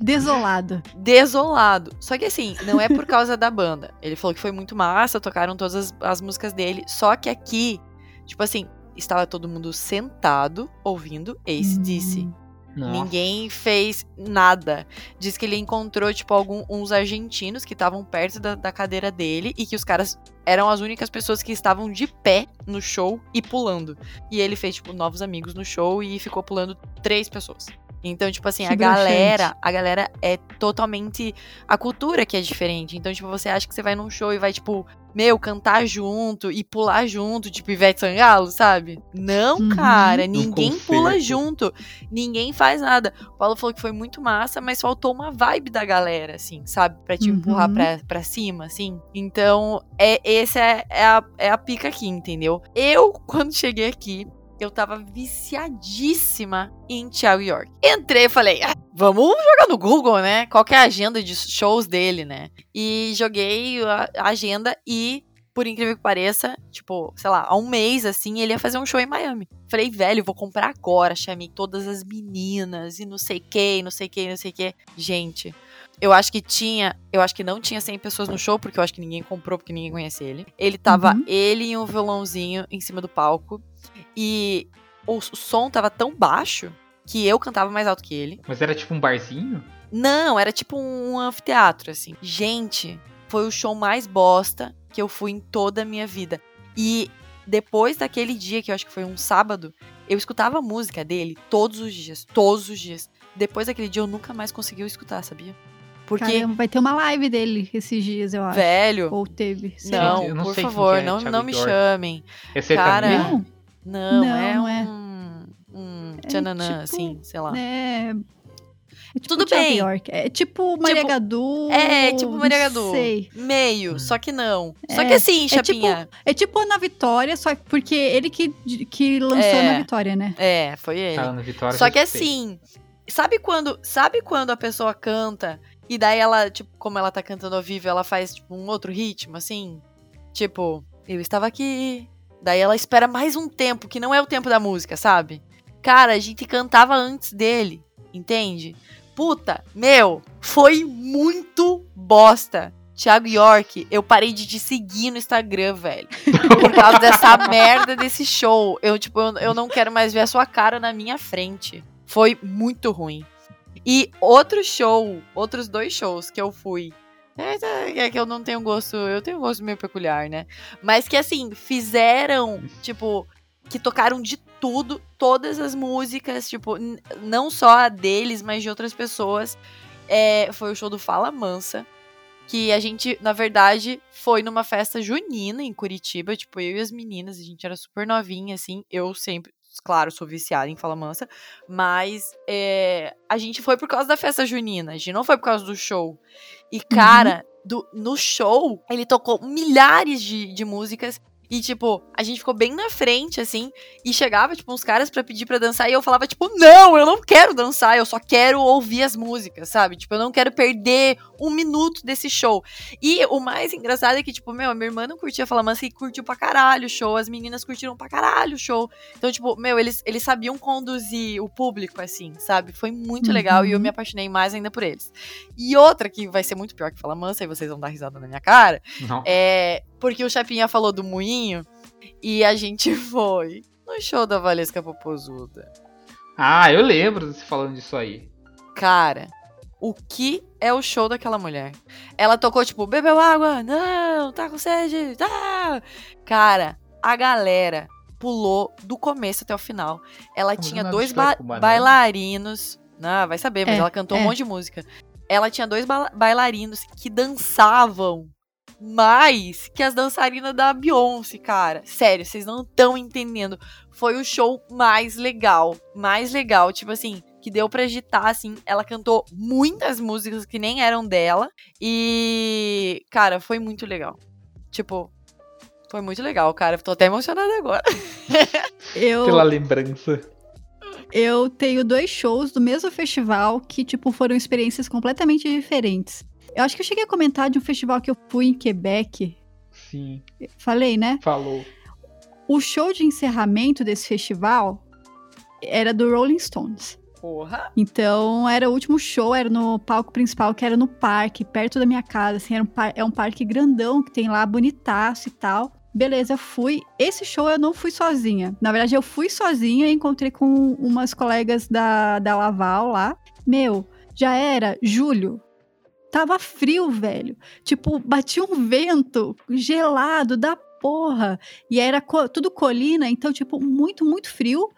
Desolado. desolado. Só que assim, não é por causa da banda. Ele falou que foi muito massa, tocaram todas as, as músicas dele. Só que aqui, tipo assim, estava todo mundo sentado ouvindo Ace DC. Nossa. Ninguém fez nada. Diz que ele encontrou, tipo, alguns uns argentinos que estavam perto da, da cadeira dele e que os caras eram as únicas pessoas que estavam de pé no show e pulando. E ele fez, tipo, novos amigos no show e ficou pulando três pessoas. Então, tipo assim, Que a galera, a galera é totalmente a cultura que é diferente. Então, tipo, você acha que você vai num show e vai, tipo, meu, cantar junto e pular junto, tipo Ivete Sangalo, sabe? Não, Uhum. cara, ninguém pula junto, ninguém faz nada. O Paulo falou que foi muito massa, mas faltou uma vibe da galera, assim, sabe? Pra te Uhum. empurrar pra, pra cima, assim. Então, é, esse é, é, a, é a pica aqui, entendeu? Eu, quando cheguei aqui, eu tava viciadíssima em Thiago York. Entrei e falei, ah, vamos jogar no Google, né? Qual que é a agenda de shows dele, né? E joguei a agenda e, por incrível que pareça, tipo, sei lá, há um mês, assim, ele ia fazer um show em Miami. Falei, velho, vou comprar agora. Chamei todas as meninas e não sei quem, não sei quem, não sei quem. Gente, eu acho que tinha, eu acho que não tinha 100 pessoas no show, porque eu acho que ninguém comprou, porque ninguém conhece ele. Ele tava, Uhum. ele e um violãozinho em cima do palco. E o, o som tava tão baixo que eu cantava mais alto que ele. Mas era tipo um barzinho? Não, era tipo um anfiteatro, assim. Gente, foi o show mais bosta que eu fui em toda a minha vida. E depois daquele dia, que eu acho que foi um sábado, eu escutava a música dele todos os dias. Todos os dias. Depois daquele dia, eu nunca mais consegui escutar, sabia? Porque, Caramba, vai ter uma live dele esses dias, eu acho. velho. Ou teve. Não, não por favor, é não, Thiago não me York. chamem. É Cara, sertanejo? Não, Não, é não é. um. Um É tchananã, tipo- assim, sei lá. É. é tipo Tudo bem. York. É tipo Maria Tipo- Gadu. É, tipo Maria não Gadu. Sei. Meio, só que não. Só É, que assim, tipo- Chapinha. É tipo Ana Vitória, só que porque ele que, que lançou É. Ana Vitória, né? É, foi ele. A Ana Vitória Só que escutei. assim, sabe quando, sabe quando a pessoa canta e daí ela, tipo, como ela tá cantando ao vivo, ela faz tipo um outro ritmo assim? Tipo, eu estava aqui. Daí ela espera mais um tempo, que não é o tempo da música, sabe? Cara, a gente cantava antes dele, entende? Puta, meu, foi muito bosta. Thiago York, eu parei de te seguir no Instagram, velho. Por causa dessa merda desse show. Eu, tipo, eu, eu não quero mais ver a sua cara na minha frente. Foi muito ruim. E outro show, outros dois shows que eu fui. É, que eu não tenho gosto, eu tenho um gosto meio peculiar, né? Mas que assim, fizeram, tipo, que tocaram de tudo, todas as músicas, tipo, não só a deles, mas de outras pessoas. É, foi o show do Fala Mansa. Que a gente, na verdade, foi numa festa junina em Curitiba. Tipo, eu e as meninas, a gente era super novinha, assim. Eu sempre, claro, sou viciada em Fala Mansa. Mas é, a gente foi por causa da festa junina. A gente não foi por causa do show. E, cara, do- no show, ele tocou milhares de, de músicas. E, tipo, a gente ficou bem na frente, assim. E chegava, tipo, uns caras pra pedir pra dançar. E eu falava, tipo, não, eu não quero dançar. Eu só quero ouvir as músicas, sabe? Tipo, eu não quero perder um minuto desse show. E o mais engraçado é que, tipo, meu, a minha irmã não curtia Fala Mansa e curtiu pra caralho o show. As meninas curtiram pra caralho o show. Então, tipo, meu, eles, eles sabiam conduzir o público, assim, sabe? Foi muito legal e eu Uhum. me apaixonei mais ainda por eles. E outra que vai ser muito pior que Fala Mansa, e vocês vão dar risada na minha cara, Não. é porque o Chapinha falou do moinho e a gente foi no show da Valesca Popozuda. Ah, eu lembro de você falando disso aí. Cara, o que é o show daquela mulher? Ela tocou, tipo, bebeu água? Não, tá com sede? Tá! Cara, a galera pulou do começo até o final. Ela tinha é dois do ba- banana? bailarinos. Não, vai saber, mas É, ela cantou é. um monte de música. Ela tinha dois ba- bailarinos que dançavam mais que as dançarinas da Beyoncé, cara. Sério, vocês não estão entendendo. Foi o show mais legal, mais legal, tipo assim, que deu pra agitar, assim. Ela cantou muitas músicas que nem eram dela e, cara, foi muito legal. Tipo, foi muito legal, cara. Tô até emocionada agora. Eu, Pela lembrança. eu tenho dois shows do mesmo festival que, tipo, foram experiências completamente diferentes. Eu acho que eu cheguei a comentar de um festival que eu fui em Quebec. Sim, Falei, né? falou. O show de encerramento desse festival era do Rolling Stones. Porra. Então, era o último show, era no palco principal, que era no parque, perto da minha casa, assim, era um par- é um parque grandão que tem lá, bonitaço e tal. Beleza, fui. Esse show eu não fui sozinha. Na verdade, eu fui sozinha e encontrei com umas colegas da, da Laval lá. Meu, já era julho. Tava frio, velho. Tipo, batia um vento gelado da porra. E era co- tudo colina, então, tipo, muito, muito frio.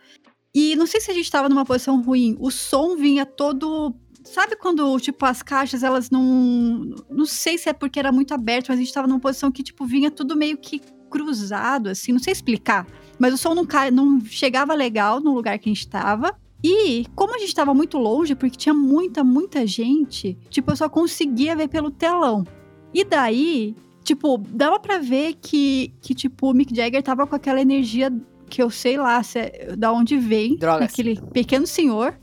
E não sei se a gente tava numa posição ruim, o som vinha todo. Sabe quando, tipo, as caixas, elas não. Não sei se é porque era muito aberto, mas a gente tava numa posição que, tipo, vinha tudo meio que cruzado, assim, não sei explicar. Mas o som não, ca... não chegava legal no lugar que a gente tava. E como a gente tava muito longe, porque tinha muita, muita gente, tipo, eu só conseguia ver pelo telão. E daí, tipo, dava para ver que, que, tipo, o Mick Jagger tava com aquela energia que eu sei lá se é, da onde vem, Drogas. aquele pequeno senhor.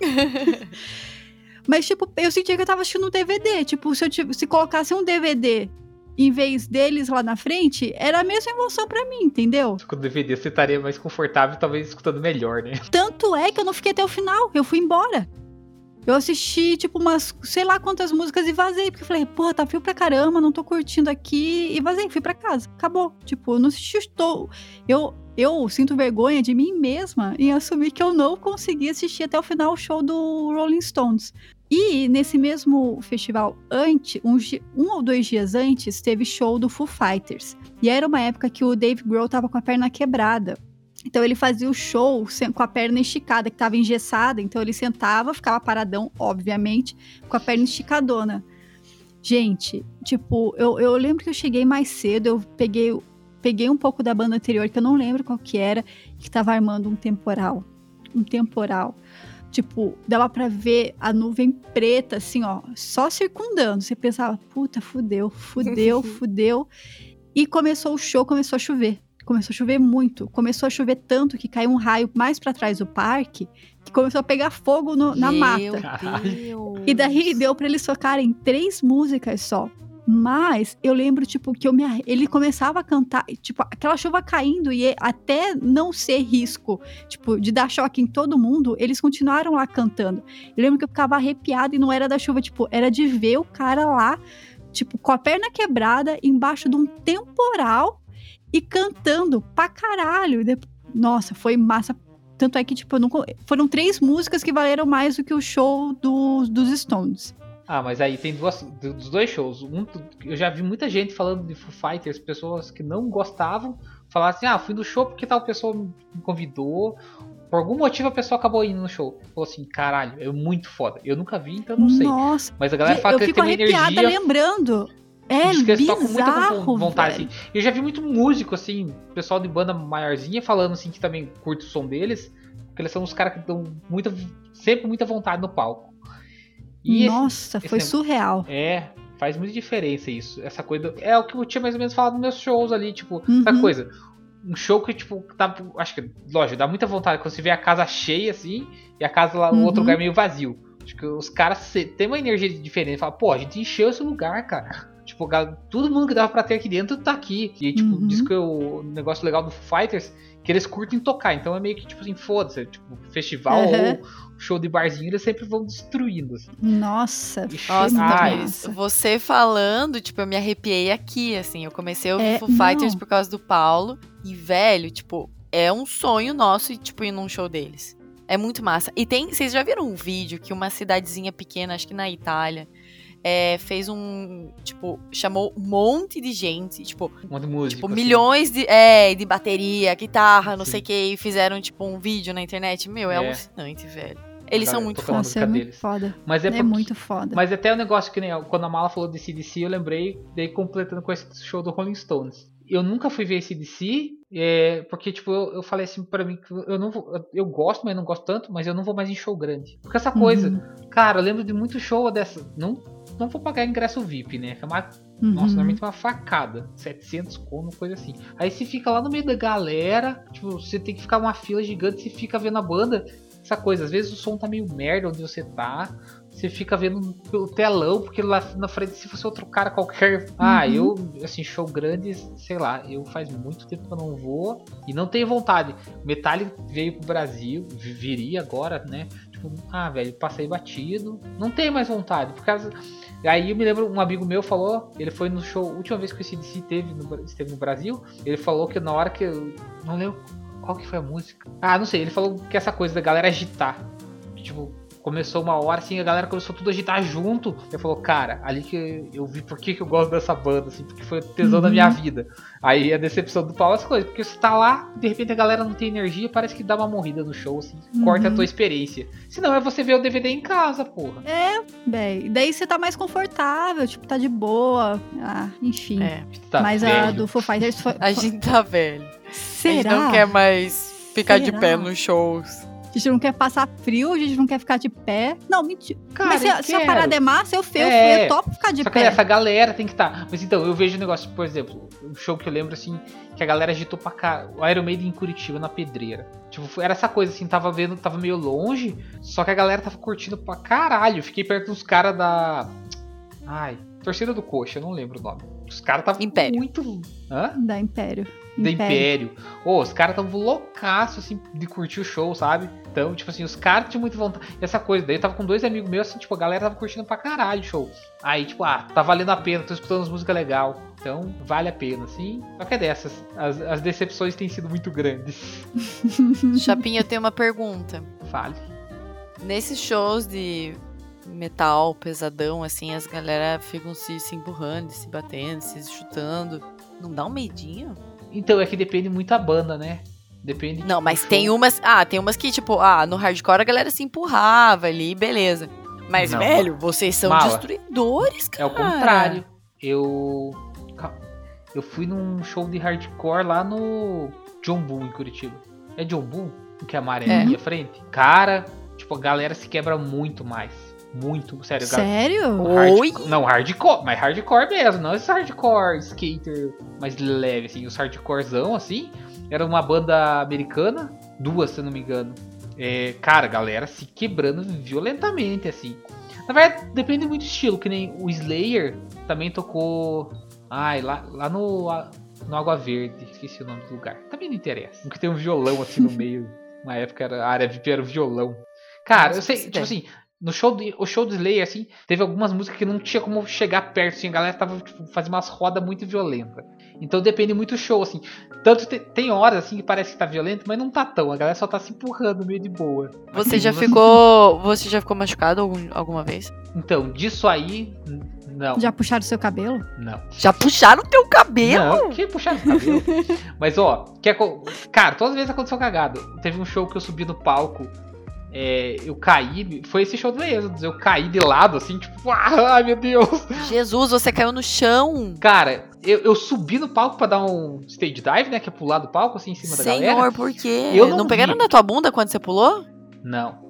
Mas, tipo, eu sentia que eu tava assistindo um DVD. Tipo, se eu se colocasse um DVD em vez deles lá na frente, era a mesma emoção pra mim, entendeu? Com o DVD você estaria mais confortável talvez escutando melhor, né? Tanto é que eu não fiquei até o final, eu fui embora. Eu assisti, tipo, umas, sei lá quantas músicas e vazei, porque eu falei, porra, tá frio pra caramba, não tô curtindo aqui, e vazei, fui pra casa, acabou. Tipo, eu não assisti, estou. Eu, eu sinto vergonha de mim mesma em assumir que eu não consegui assistir até o final o show do Rolling Stones. E nesse mesmo festival, antes, um, um ou dois dias antes, teve show do Foo Fighters. E era uma época que o Dave Grohl tava com a perna quebrada. Então ele fazia o show com a perna esticada, que estava engessada. Então ele sentava, ficava paradão, obviamente, com a perna esticadona. Gente, tipo, eu, eu lembro que eu cheguei mais cedo, eu peguei, peguei um pouco da banda anterior, que eu não lembro qual que era, que tava armando um temporal. Um temporal. Tipo, dava pra ver a nuvem preta, assim, ó, só circundando. Você pensava, puta, fudeu, fudeu, fudeu. E começou o show, começou a chover. Começou a chover muito. Começou a chover tanto que caiu um raio mais pra trás do parque que começou a pegar fogo no- na Meu mata. Caralho. E daí deu pra eles tocarem três músicas só. Mas eu lembro, tipo, que eu me, ele começava a cantar, tipo, aquela chuva caindo e até não ser risco, tipo, de dar choque em todo mundo, eles continuaram lá cantando. Eu lembro que eu ficava arrepiada e não era da chuva, tipo, era de ver o cara lá, tipo, com a perna quebrada, embaixo de um temporal e cantando pra caralho. Nossa, foi massa. Tanto é que, tipo, foram três músicas que valeram mais do que o show dos, dos Stones. Ah, mas aí tem duas, do- dos dois shows. Um, eu já vi muita gente falando de Foo Fighters, pessoas que não gostavam, falar assim: ah, fui no show porque tal pessoa me convidou. Por algum motivo a pessoa acabou indo no show. Falou assim: caralho, é muito foda. Eu nunca vi, então eu não sei. Nossa, Mas a galera fala eu que fico tem arrepiada energia. lembrando. É diz que eles muito com bizarro, vontade, assim. Eu já vi muito músico, assim, pessoal de banda maiorzinha falando assim que também curte o som deles. Porque eles são os caras que dão muita, sempre muita vontade no palco. E esse- Nossa, foi esse- surreal. é, faz muita diferença isso. Essa coisa. é o que eu tinha mais ou menos falado nos meus shows ali, tipo, Uhum. essa coisa. Um show que, tipo, dá, acho que, lógico, dá muita vontade quando você vê a casa cheia, assim, e a casa lá no Uhum. outro lugar meio vazio. Acho que os caras têm uma energia diferente. Fala, pô, a gente encheu esse lugar, cara. Tipo, todo mundo que dava pra ter aqui dentro tá aqui. E, tipo, Uhum. diz que o negócio legal do Fighters que eles curtem tocar. Então é meio que, tipo assim, foda-se. Tipo, festival Uhum. ou show de barzinho, eles sempre vão destruindo. Assim. Nossa, Nossa, Ah, massa. Você falando, tipo, eu me arrepiei aqui, assim. Eu comecei a ouvir É, Foo Fighters não. por causa do Paulo. E, velho, tipo, é um sonho nosso, e, tipo, ir num show deles. É muito massa. E tem. Vocês já viram um vídeo que uma cidadezinha pequena, acho que na Itália, é, fez um. Tipo, chamou um monte de gente. Tipo, Um monte de música. tipo assim. milhões de. É, de bateria, guitarra, não Sim. sei o que. E fizeram, tipo, um vídeo na internet. Meu, é, É. alucinante, velho. Eles são muito fodas. Nossa, é muito deles. foda. Mas é, É porque- muito foda. Mas até o negócio que nem quando a Mala falou de CDC, eu lembrei, daí completando com esse show do Rolling Stones. Eu nunca fui ver CDC, é, porque tipo, eu, eu falei assim pra mim que eu não vou, eu gosto, mas não gosto tanto, mas eu não vou mais em show grande. Porque essa coisa, Uhum, cara, eu lembro de muito show dessa, não não vou pagar ingresso VIP, né? Que é uma, uhum. nossa, normalmente é uma facada, 700 como, coisa assim. Aí você fica lá no meio da galera, tipo, você tem que ficar numa fila gigante, você fica vendo a banda, essa coisa, às vezes o som tá meio merda onde você tá, você fica vendo pelo telão, porque lá na frente, se fosse outro cara qualquer. Ah, Uhum. eu, assim, show grande, sei lá, eu faz muito tempo que eu não vou e não tenho vontade. Metallica veio pro Brasil, vi- viria agora, né? Tipo, ah, velho, passei batido, não tenho mais vontade, por causa. Aí eu me lembro, um amigo meu falou, ele foi no show, a última vez que o CDC teve no, esteve no Brasil, ele falou que na hora que eu. Não lembro qual que foi a música. Ah, não sei, ele falou que essa coisa da galera agitar. Tipo, começou uma hora, assim, a galera começou tudo a agitar junto. Eu falou, cara, ali que eu vi por que, que eu gosto dessa banda, assim, porque foi o tesão uhum. da minha vida. Aí a decepção do Paulo é as coisas, porque você tá lá, de repente a galera não tem energia, parece que dá uma morrida no show, assim, uhum. corta a tua experiência. Se não, é você ver o DVD em casa, porra. É, bem, daí você tá mais confortável, tipo, tá de boa, ah, enfim. É. Tá Mas velho. a do Foo Fighters foi... A gente tá velho. Será? A gente não quer mais ficar Será? de pé nos shows. A gente não quer passar frio, a gente não quer ficar de pé. Não, mentira. Cara, Mas se, se a parada é massa, eu, eu, é, eu topo ficar de só pé. Que essa galera tem que estar. Tá. Mas então, eu vejo um negócio, por exemplo, um show que eu lembro assim, que a galera agitou pra cá. O Iron Maiden em Curitiba, na pedreira. Tipo, era essa coisa assim, tava vendo, tava meio longe, só que a galera tava curtindo pra caralho. Fiquei perto dos caras da. Ai, torcida do Coxa, eu não lembro o nome. Os caras estavam muito. Hã? Da Império da Império. Oh, os caras tão loucaço, assim, de curtir o show, sabe? Então, tipo assim, os caras tinham muita vontade. E essa coisa, daí eu tava com dois amigos meus, assim, tipo, a galera tava curtindo pra caralho o show. Aí, tipo, ah, tá valendo a pena, tô escutando as músicas legal. Então, vale a pena, assim. Só que é dessas. As, as decepções têm sido muito grandes. Chapinha, eu tenho uma pergunta. Fale. Nesses shows de metal pesadão, assim, as galera ficam se, se empurrando, se batendo, se chutando. Não dá um medinho? Então, é que depende muito da banda, né? Depende. Não, mas tem umas. Ah, tem umas que, tipo, ah, no hardcore a galera se empurrava ali, beleza. Mas, Não. velho, vocês são Mala. destruidores, cara. É o contrário. Eu. Eu fui num show de hardcore lá no John Bull, em Curitiba. É John Bull? Que é amarelinho é. à frente? Cara, tipo, a galera se quebra muito mais. Muito, sério. Sério? Oi? Não, hardcore, mas hardcore mesmo, não esse hardcore skater mais leve, assim, os hardcorezão, assim. Era uma banda americana, duas, se não me engano. É, cara, galera se quebrando violentamente, assim. Na verdade, depende muito do estilo, que nem o Slayer também tocou. Ai, lá, lá no, no Água Verde, esqueci o nome do lugar. Também não interessa. Porque tem um violão assim no meio. Na época era, a área VIP era o violão. Cara, eu sei, tipo assim, no show do, o show do Slayer, assim, teve algumas músicas que não tinha como chegar perto, assim, a galera tava tipo, fazendo umas rodas muito violentas. Então depende muito do show, assim. Tanto te, tem horas, assim, que parece que tá violento, mas não tá tão. A galera só tá se empurrando meio de boa. Você já ficou. Você já ficou machucado algum, alguma vez? Então, disso aí. Não. Já puxaram seu cabelo? Não. Já puxaram o teu cabelo? Não, que puxaram o cabelo? Mas, ó, que é, cara, todas as vezes aconteceu cagado. Teve um show que eu subi no palco é, eu caí. Foi esse show do Exodus. Eu caí de lado, assim, tipo, ah, ai meu Deus. Jesus, você caiu no chão. Cara, eu, eu subi no palco pra dar um stage dive, né? Que é pular do palco, assim, em cima Senhor, da galera. Senhor, por quê? Eu não, não pegaram na tua bunda quando você pulou? Não.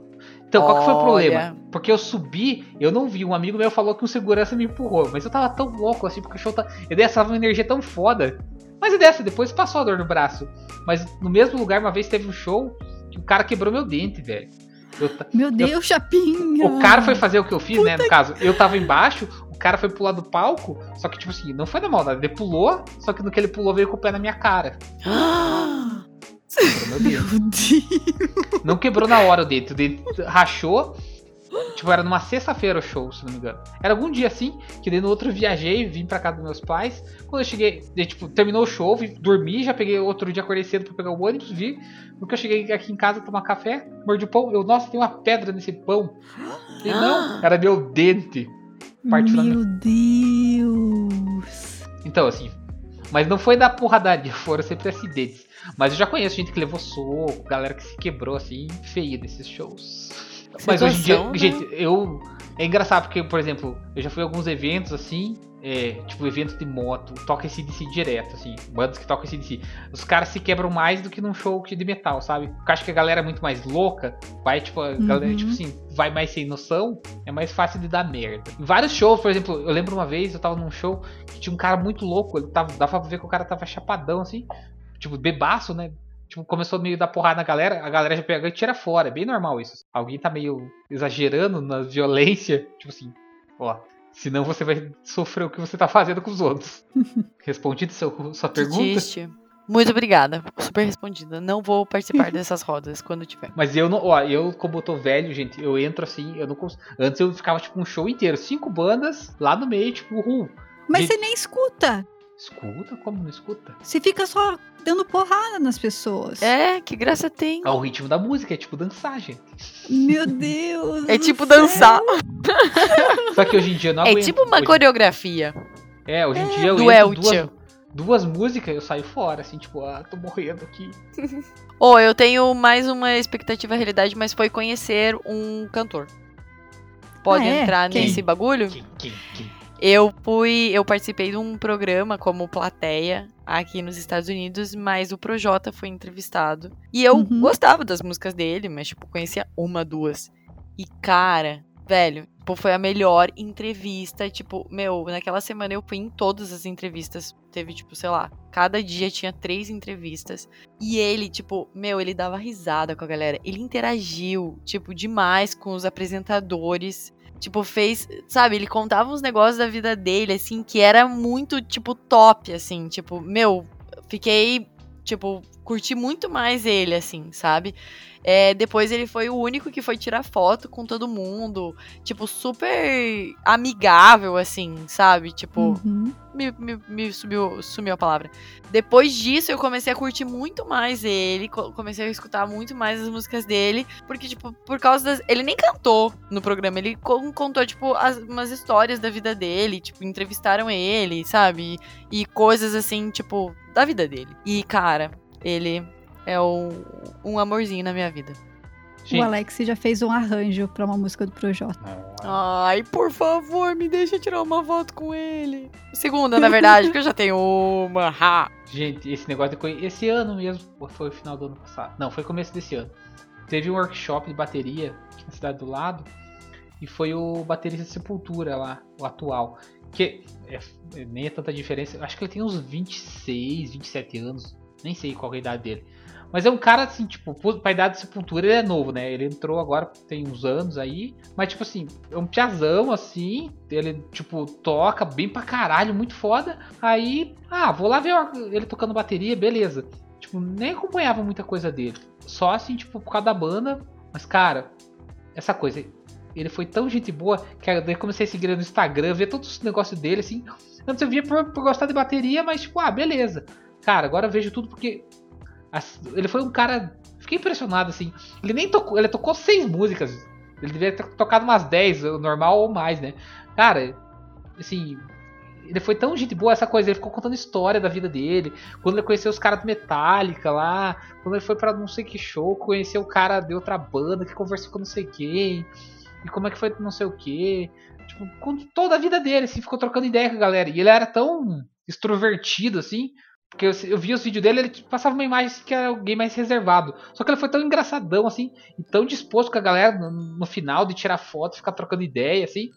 Então, qual que foi o problema? Porque eu subi, eu não vi. Um amigo meu falou que um segurança me empurrou. Mas eu tava tão louco, assim, porque o show tá. Eu dei essa uma energia tão foda. Mas é dessa, depois passou a dor no braço. Mas no mesmo lugar, uma vez teve um show que o cara quebrou meu dente, velho. Eu, Meu Deus, eu, Chapinha! O cara foi fazer o que eu fiz, Puta né? No caso, eu tava embaixo, o cara foi pular do palco, só que, tipo assim, não foi na maldade. Ele pulou, só que no que ele pulou veio com o pé na minha cara. Meu Deus. Não quebrou na hora o dente, o dente rachou Tipo, era numa sexta-feira o show, se não me engano. Era algum dia assim, que daí no outro viajei, vim pra casa dos meus pais. Quando eu cheguei, daí, tipo, terminou o show, vim dormir, já peguei outro dia, acordei cedo pra pegar o ônibus, vi. Porque eu cheguei aqui em casa tomar café, mordi o pão, eu, nossa, tem uma pedra nesse pão. E não, era meu dente. Meu Deus! Então, assim, mas não foi da porradaria, foram sempre acidentes. Mas eu já conheço gente que levou soco, galera que se quebrou assim, feia desses shows. Mas hoje em dia, né? gente, eu. É engraçado porque, por exemplo, eu já fui a alguns eventos assim, é, tipo eventos de moto, toca esse DC direto, assim, bandas que tocam esse DC. Os caras se quebram mais do que num show de metal, sabe? Porque acho que a galera é muito mais louca, vai, tipo, a uhum. galera, tipo assim, vai mais sem noção, é mais fácil de dar merda. Em vários shows, por exemplo, eu lembro uma vez, eu tava num show que tinha um cara muito louco, ele tava, dava pra ver que o cara tava chapadão, assim, tipo, bebaço, né? Tipo, começou meio dar porrada na galera, a galera já pega e tira fora. É bem normal isso. Alguém tá meio exagerando na violência, tipo assim, ó. Senão você vai sofrer o que você tá fazendo com os outros. Respondido seu, sua pergunta? Triste. Muito obrigada. Super respondida. Não vou participar dessas rodas quando tiver. Mas eu não, ó, eu como eu tô velho, gente, eu entro assim, eu não consigo. Antes eu ficava tipo um show inteiro, cinco bandas lá no meio, tipo, uh. Mas gente... você nem escuta. Escuta, como não escuta? Você fica só dando porrada nas pessoas. É, que graça tem. É o ritmo da música, é tipo dançar, gente. Meu Deus. É tipo céu. dançar. Só que hoje em dia eu não É aguento. tipo uma Hoje- coreografia. É, hoje em dia eu do entro duas, duas músicas eu saio fora, assim, tipo, ah, tô morrendo aqui. Ô, eu tenho mais uma expectativa realidade, mas foi conhecer um cantor. Pode Ah, é? entrar Quem? nesse bagulho? Quem, quem, quem? Eu fui, eu participei de um programa como plateia aqui nos Estados Unidos, mas o Projota foi entrevistado. E eu Uhum. gostava das músicas dele, mas tipo, conhecia uma, duas. E cara, velho, tipo, foi a melhor entrevista, tipo, meu, naquela semana eu fui em todas as entrevistas. Teve tipo, sei lá, cada dia tinha três entrevistas. E ele, tipo, meu, ele dava risada com a galera. Ele interagiu, tipo, demais com os apresentadores. Tipo, fez, sabe, ele contava uns negócios da vida dele, assim, que era muito, tipo, top, assim. Tipo, meu, fiquei, tipo, curti muito mais ele, assim, sabe? É, depois ele foi o único que foi tirar foto com todo mundo. Tipo, super amigável, assim, sabe? Tipo, Uhum. me, me, me subiu, sumiu a palavra. Depois disso, eu comecei a curtir muito mais ele, co- comecei a escutar muito mais as músicas dele, porque, tipo, por causa das. Ele nem cantou no programa, ele con- contou, tipo, as- umas histórias da vida dele, tipo, entrevistaram ele, sabe? E, e coisas assim, tipo, da vida dele. E, cara, ele é o, um amorzinho na minha vida. Gente, O Alex já fez um arranjo pra uma música do Projota. não, Ai, por favor, me deixa tirar uma foto com ele. Segunda, na verdade, porque eu já tenho uma. Ha. Gente, esse negócio de esse ano mesmo, ou foi o final do ano passado? Não, foi começo desse ano. Teve um workshop de bateria aqui na cidade do lado e foi o baterista de Sepultura lá, o atual. Que é- é- nem é tanta diferença, acho que ele tem uns 26, 27 anos, nem sei qual é a idade dele. Mas é um cara assim, tipo, pra idade de Sepultura ele é novo, né? Ele entrou agora tem uns anos aí, mas tipo assim, é um piazão assim, ele tipo toca bem pra caralho, muito foda. Aí, ah, vou lá ver ele tocando bateria, beleza. Tipo, nem acompanhava muita coisa dele. Só assim, tipo, por causa da banda. Mas, cara, essa coisa. Ele foi tão gente boa que eu comecei a seguir ele no Instagram, ver todos os negócios dele, assim. Antes eu via por, por gostar de bateria, mas, tipo, ah, beleza. Cara, agora eu vejo tudo porque. Ele foi um cara. Fiquei impressionado, assim. Ele nem tocou. Ele tocou seis músicas. Ele devia ter tocado umas 10, o normal ou mais, né? Cara, assim, ele foi tão gente boa essa coisa, ele ficou contando história da vida dele. Quando ele conheceu os caras do Metallica lá, quando ele foi pra não sei que show, conheceu o cara de outra banda que conversou com não sei quem, e como é que foi não sei o que. Tipo, com toda a vida dele, assim, ficou trocando ideia com a galera. E ele era tão extrovertido, assim, porque eu, eu vi os vídeos dele, ele passava uma imagem que era alguém mais reservado. Só que ele foi tão engraçadão, assim, e tão disposto com a galera no, no final de tirar foto, ficar trocando ideia, assim.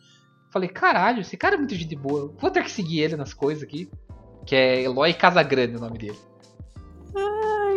Falei, caralho, esse cara é muito gente boa. Vou ter que seguir ele nas coisas aqui. Que é Eloy Casagrande o nome dele.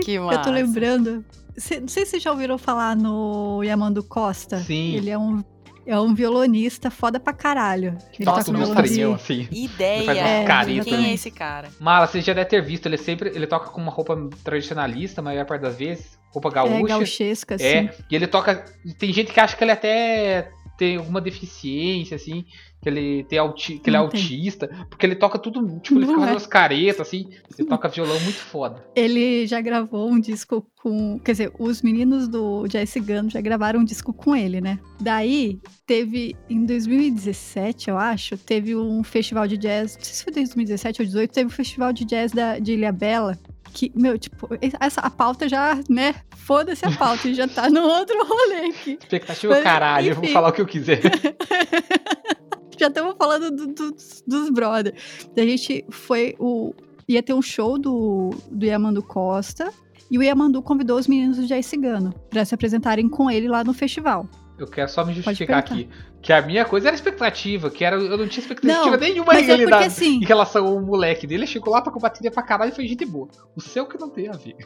Que Eu massa. tô lembrando. Cê- não sei se vocês já ouviram falar no Yamando Costa. Sim. Ele é um, é um violonista foda pra caralho. Ele Nossa, toca meu violão de- estranhão, assim. Ideia. Ele faz umas caretas. Quem é esse cara? Mala, você já deve ter visto, ele sempre. Ele toca com uma roupa tradicionalista, a maior parte das vezes. Roupa É gaúcha. gauchesca, assim. É, e ele toca. Tem gente que acha que ele até tem alguma deficiência, assim, que ele tem auti, que ele é autista, porque ele toca tudo, tipo, ele Não fica é. fazendo umas caretas, assim, ele toca violão muito foda. Ele já gravou um disco com. Quer dizer, os meninos do Jazz Cigano já gravaram um disco com ele, né? Daí, teve. Em 2017, eu acho, teve um festival de jazz. Não sei se foi 2017 ou 2018, teve um festival de jazz da, de Ilhabela. Que, meu, tipo, essa, a pauta já, né? Foda-se a pauta, e já tá no outro rolê aqui. Expectativa Mas, caralho, eu vou enfim. falar o que eu quiser. já estamos falando do- do- dos brother. A gente foi o. Ia ter um show do, do Yamandu Costa. E o Yamandu convidou os meninos do Jazz Cigano pra se apresentarem com ele lá no festival. Eu quero só me justificar aqui. Que a minha coisa era expectativa, que era, eu não tinha expectativa Não, nenhuma em é porque realidade. assim. Em relação ao moleque dele, ele chegou lá, tocou bateria pra caralho e foi gente boa. O seu que não tem a ver.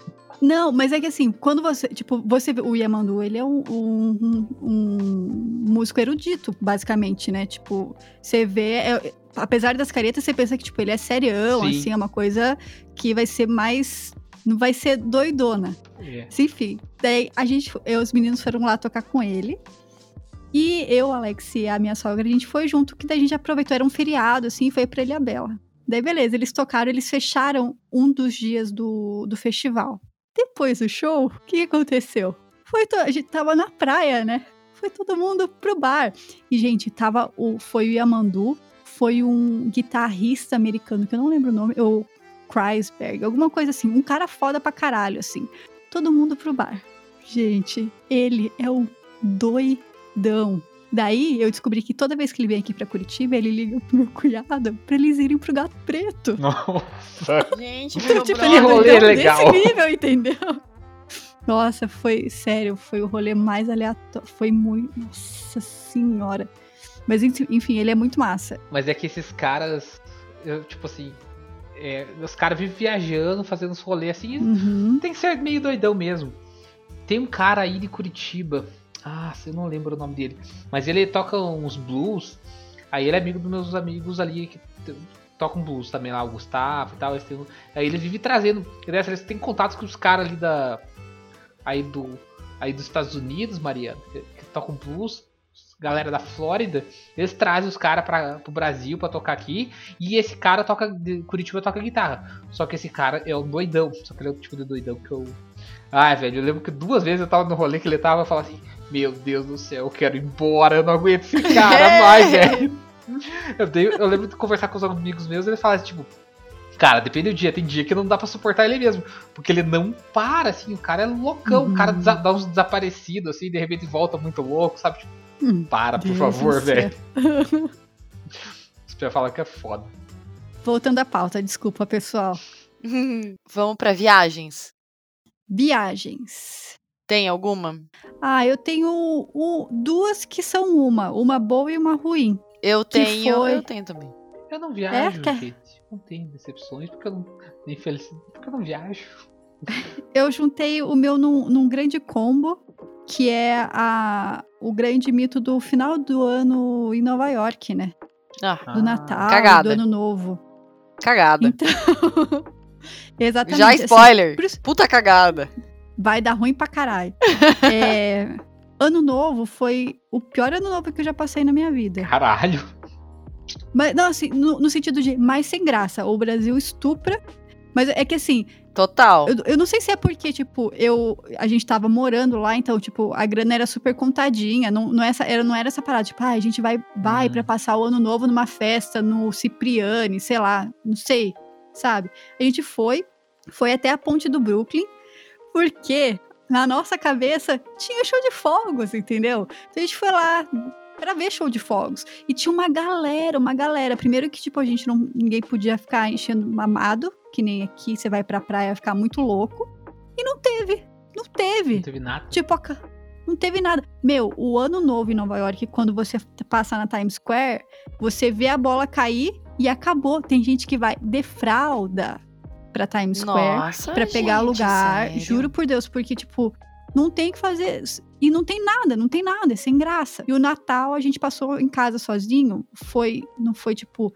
Não, mas é que assim, quando você. Tipo, você. O Yamandu, ele é um, um, um músico erudito, basicamente, né? Tipo, você vê. é- apesar das caretas, você pensa que, tipo, ele é serião, Sim. assim, é uma coisa que vai ser mais. Não vai ser doidona. É. Mas, Enfim, daí a gente, eu, os meninos foram lá tocar com ele. E eu, Alex e a minha sogra, a gente foi junto, que daí a gente aproveitou, era um feriado, assim, foi pra Ilhabela. Daí, beleza, eles tocaram, eles fecharam um dos dias do, do festival. Depois do show, o que aconteceu? Foi. A gente tava na praia, né? Foi todo mundo pro bar. E, gente, tava o... foi o Yamandu, foi um guitarrista americano, que eu não lembro o nome, ou Kreisberg, alguma coisa assim. Um cara foda pra caralho, assim. Todo mundo pro bar. Gente, ele é um doidão. Daí eu descobri que toda vez que ele vem aqui pra Curitiba, ele liga pro meu cunhado pra eles irem pro Gato Preto. Nossa. Gente, Então, meu tipo, ele é rolê legal. desse nível, entendeu? Nossa, foi sério, foi o rolê mais aleatório. Foi muito. Nossa senhora. Mas enfim, enfim, ele é muito massa. Mas é que esses caras, eu, tipo assim, é, os caras vivem viajando, fazendo uns rolês assim, Uhum. tem que ser meio doidão mesmo. Tem um cara aí de Curitiba, ah, eu não lembro o nome dele, mas ele toca uns blues, aí ele é amigo dos meus amigos ali que tocam blues também lá, o Gustavo e tal, eles têm- aí ele vive trazendo, e vez tem contatos com os caras ali da, aí do, aí dos Estados Unidos, Mariana, que, tocam blues, galera da Flórida, eles trazem os caras para pro Brasil pra tocar aqui, e esse cara toca, Curitiba toca guitarra, só que esse cara é um doidão, só que ele é o tipo de doidão que eu Ai, velho, eu lembro que duas vezes eu tava no rolê que ele tava e falava assim: Meu Deus do céu, eu quero ir embora, eu não aguento esse cara mais, velho. Eu, eu lembro de conversar com os amigos meus e eles falavam tipo: Cara, depende do dia, tem dia que não dá pra suportar ele mesmo. Porque ele não para, assim, o cara é loucão, o cara Uhum. dá uns desaparecidos, assim, de repente volta muito louco, sabe? Tipo, Hum, para, por Deus favor, velho. Você falar que é foda. Voltando à pauta, desculpa, pessoal. Vamos pra viagens. Viagens. Tem alguma? Ah, eu tenho o- duas que são uma, uma boa e uma ruim. Eu tenho, foi? eu tenho também. Eu não viajo, quer- gente. Não tenho decepções, porque eu não. Nem felicidade, porque eu não viajo. Eu juntei o meu num, num grande combo, que é a, o grande mito do final do ano em Nova York, né? Ah, Do Natal, cagada. do Ano Novo. cagada. Então. Exatamente. Já assim, spoiler. por isso- Puta cagada. Vai dar ruim pra caralho. É, ano Novo foi o pior ano novo que eu já passei na minha vida. Caralho. Mas, não, assim, no, no sentido de mais sem graça. O Brasil estupra. Mas é que assim, Total. eu, eu não sei se é porque, tipo, eu, a gente tava morando lá, então, tipo, a grana era super contadinha. Não, não, é essa, era, não era essa parada, tipo, ah, a gente vai, vai Hum. pra passar o ano novo numa festa no Cipriani, sei lá, não sei, sabe? A gente foi, foi até a ponte do Brooklyn, porque na nossa cabeça tinha show de fogos, entendeu? Então a gente foi lá pra ver show de fogos. E tinha uma galera, uma galera. Primeiro que, tipo, a gente não. Ninguém podia ficar enchendo mamado, que nem aqui, você vai pra praia ficar muito louco. E não teve. Não teve. Não teve nada. Tipo, não teve nada. Meu, o ano novo em Nova York, quando você passa na Times Square, você vê a bola cair e acabou. Tem gente que vai de fralda pra Times Square Nossa, pra pegar gente, lugar. sério? Juro por Deus, porque, tipo, não tem o que fazer. E não tem nada, não tem nada, é sem graça. E o Natal a gente passou em casa sozinho. Foi, não foi, tipo,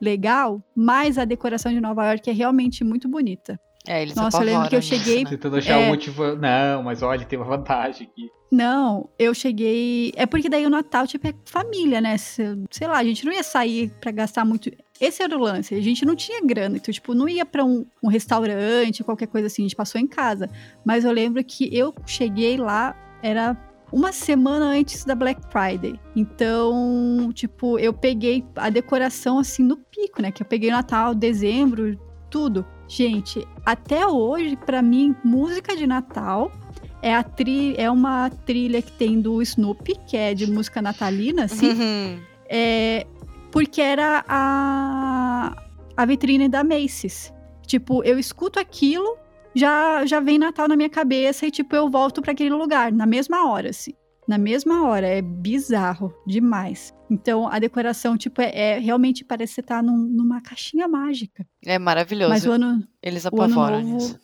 legal, mas a decoração de Nova York é realmente muito bonita. É, eles Nossa, eu lembro que eu cheguei- né? Tentando achar É. um motivo. Não, mas olha, tem uma vantagem aqui. Não, eu cheguei. É porque daí o Natal, tipo, é família, né? Se- Sei lá, a gente não ia sair pra gastar muito. Esse era o lance. A gente não tinha grana. Então, tipo, não ia pra um, um restaurante, qualquer coisa assim. A gente passou em casa. Mas eu lembro que eu cheguei lá, era uma semana antes da Black Friday. Então, tipo, eu peguei a decoração assim no pico, né? Que eu peguei Natal, dezembro, tudo. Gente, até hoje, pra mim, música de Natal é, a tri é uma trilha que tem do Snoopy, que é de música natalina, assim. Uhum. é, porque era a, a vitrine da Macy's. Tipo, eu escuto aquilo, já, já vem Natal na minha cabeça e, tipo, eu volto pra aquele lugar, na mesma hora, assim. Na mesma hora, é bizarro demais. Então, a decoração, tipo, é, é- realmente parece que você tá num- numa caixinha mágica. É maravilhoso. Mas o ano, Eles o ano apavoram novo nisso.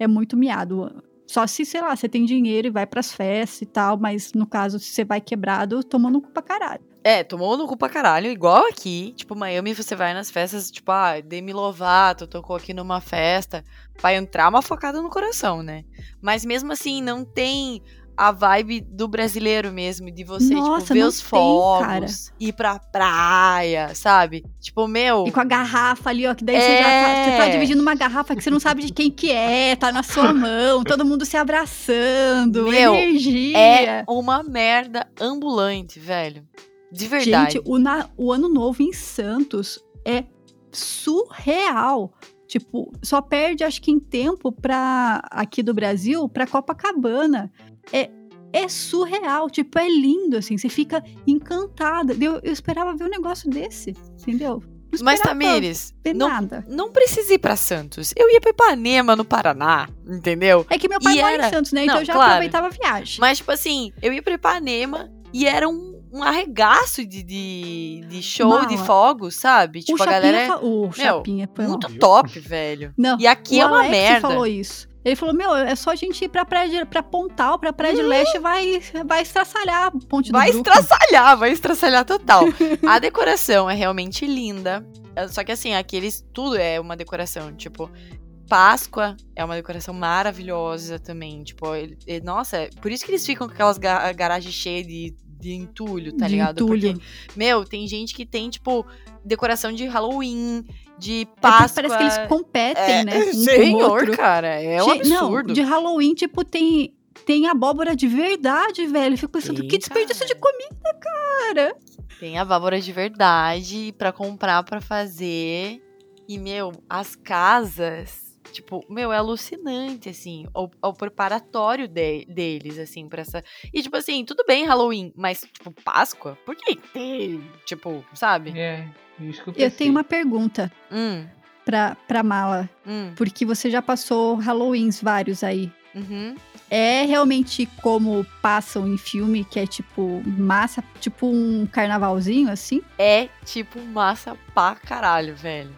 é muito miado. Só se, sei lá, você tem dinheiro e vai pras festas e tal, mas no caso, se você vai quebrado, toma no cu pra caralho. É, tomou no cu pra caralho, igual aqui. Tipo, Miami, você vai nas festas, tipo, ah, Demi Lovato tocou aqui numa festa. Vai entrar uma focada no coração, né? Mas mesmo assim, não tem a vibe do brasileiro mesmo, de você, Nossa, tipo, ver os tem, fogos, ir pra praia, sabe? Tipo, meu. E com a garrafa ali, ó, que daí você já tá, você tá É. dividindo uma garrafa que você não sabe de quem que é, tá na sua mão, todo mundo se abraçando, Meu, energia. É uma merda ambulante, velho. De verdade. Gente, o, na- o ano novo em Santos é surreal. Tipo, só perde, acho que em tempo pra aqui do Brasil, pra Copacabana. É, é surreal, tipo, é lindo, assim, você fica encantada. Eu, eu esperava ver um negócio desse, entendeu? Não Mas, Tamires, não, não precisa ir pra Santos. Eu ia pra Ipanema, no Paraná, entendeu? É que meu pai E mora era- em Santos, né? Então Não, eu já claro. aproveitava a viagem. Mas, tipo assim, eu ia pra Ipanema e era um, um arregaço de, de, de show de Mala. fogos, sabe? o Tipo, a Chapinha, galera é o Chapinha foi mal. muito top, velho. Não, E aqui o é uma Alex merda. falou isso. Ele falou, meu, é só a gente ir pra praia de, pra Pontal, pra praia de leste, vai, vai estraçalhar a ponte do Vai Brooklyn. estraçalhar, vai estraçalhar total. A decoração é realmente linda. É, Só que assim, aqueles. Tudo é uma decoração. Tipo, Páscoa é uma decoração maravilhosa também. Tipo, ele- ele- nossa, é por isso que eles ficam com aquelas ga garagens cheias de, de entulho, tá De ligado? entulho. Porque, meu, tem gente que tem, tipo, decoração de Halloween, de É Páscoa. Parece que eles competem, É, né? Um Senhor, outro. cara, é um absurdo. Não, de Halloween, tipo, tem, tem abóbora de verdade, velho. Eu fico pensando, Tem, que desperdício cara. de comida, cara. Tem abóbora de verdade pra comprar pra fazer. E, meu, as casas. Tipo, meu, é alucinante, assim, o, o preparatório de- deles, assim, pra essa. E, tipo assim, tudo bem Halloween, mas, tipo, Páscoa? Por que ter, tipo, sabe? É, isso que eu Eu tenho uma pergunta Hum, pra, pra Mala, hum, porque você já passou Halloweens vários aí. uhum. É realmente como passam em filme, que é tipo massa, tipo um carnavalzinho, assim? É, tipo, massa pra caralho, velho.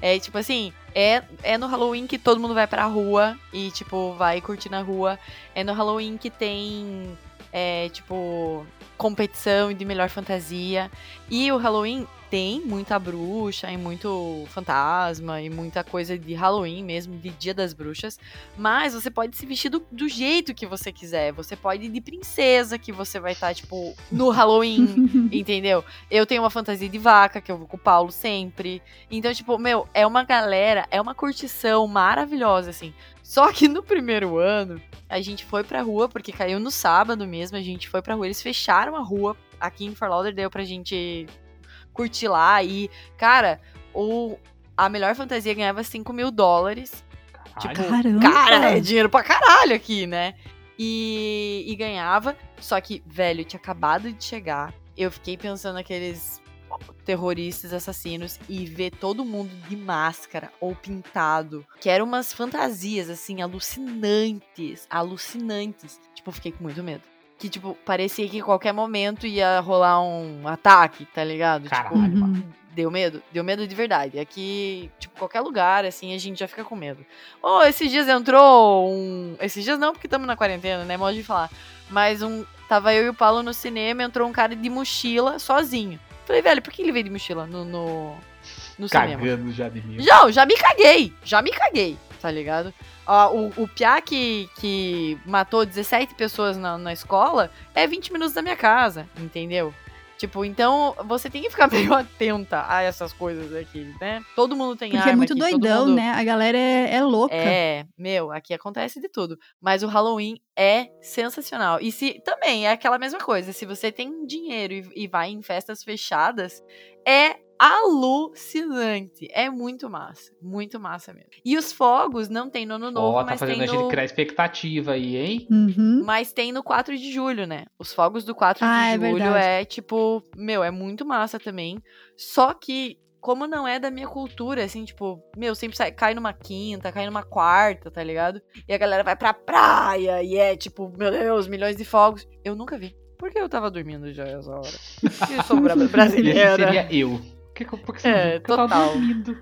É, tipo assim, é, é no Halloween que todo mundo vai pra rua e, tipo, vai curtir na rua. É no Halloween que tem, é, tipo, competição de melhor fantasia. E o Halloween tem muita bruxa e muito fantasma e muita coisa de Halloween mesmo, de Dia das Bruxas. Mas você pode se vestir do, do jeito que você quiser. Você pode ir de princesa, que você vai estar, tipo, no Halloween. Entendeu? Eu tenho uma fantasia de vaca, que eu vou com o Paulo sempre. Então, tipo, meu, é uma galera, é uma curtição maravilhosa, assim. Só que no primeiro ano, a gente foi pra rua, porque caiu no sábado mesmo, a gente foi pra rua. Eles fecharam a rua aqui em Fort Lauderdale pra gente curtir lá. E, cara, o, a melhor fantasia ganhava 5 mil dólares. Tipo, Caramba! Cara, é dinheiro pra caralho aqui, né? E, e ganhava. Só que, velho, tinha acabado de chegar. Eu fiquei pensando naqueles terroristas, assassinos e ver todo mundo de máscara ou pintado. Que eram umas fantasias, assim, alucinantes. Alucinantes. Tipo, eu fiquei com muito medo. Que, tipo, parecia que em qualquer momento ia rolar um ataque, tá ligado? Tipo, Caralho, Uhum. Deu medo? Deu medo de verdade. Aqui, tipo, qualquer lugar, assim, a gente já fica com medo. Oh, esses dias entrou um. Esses dias não, porque estamos na quarentena, né? Modo de falar. Mas um. Tava eu e o Paulo no cinema, entrou um cara de mochila sozinho. Falei, velho, por que ele veio de mochila no, no, no cinema? Cagando já de mim. Já, já me caguei. Já me caguei, tá ligado? Ó, o, o Piá que, que matou 17 pessoas na, na escola é 20 minutos da minha casa, entendeu? Tipo, então você tem que ficar meio atenta a essas coisas aqui, né? Todo mundo tem Porque arma é muito aqui, doidão, mundo- né? A galera é, é louca. É, meu, aqui acontece de tudo. Mas o Halloween é sensacional. E se também é aquela mesma coisa. Se você tem dinheiro e, e vai em festas fechadas, é alucinante. É muito massa. Muito massa mesmo. E os fogos não tem no ano novo, Ó, tá mas fazendo tem a gente no. criar expectativa aí, hein? Uhum. Mas tem no 4 de julho, né? Os fogos do 4 Ah, é de julho verdade. é tipo, meu, é muito massa também. Só que, como não é da minha cultura, assim, tipo, meu, sempre sai, cai numa quinta, cai numa quarta, tá ligado? E a galera vai pra praia e é tipo, meu Deus, milhões de fogos. Eu nunca vi. Porque eu tava dormindo já essa hora. Eu sou E esse brasileira. seria eu. Que, que eu- por que você É? Porque eu tava total. dormindo.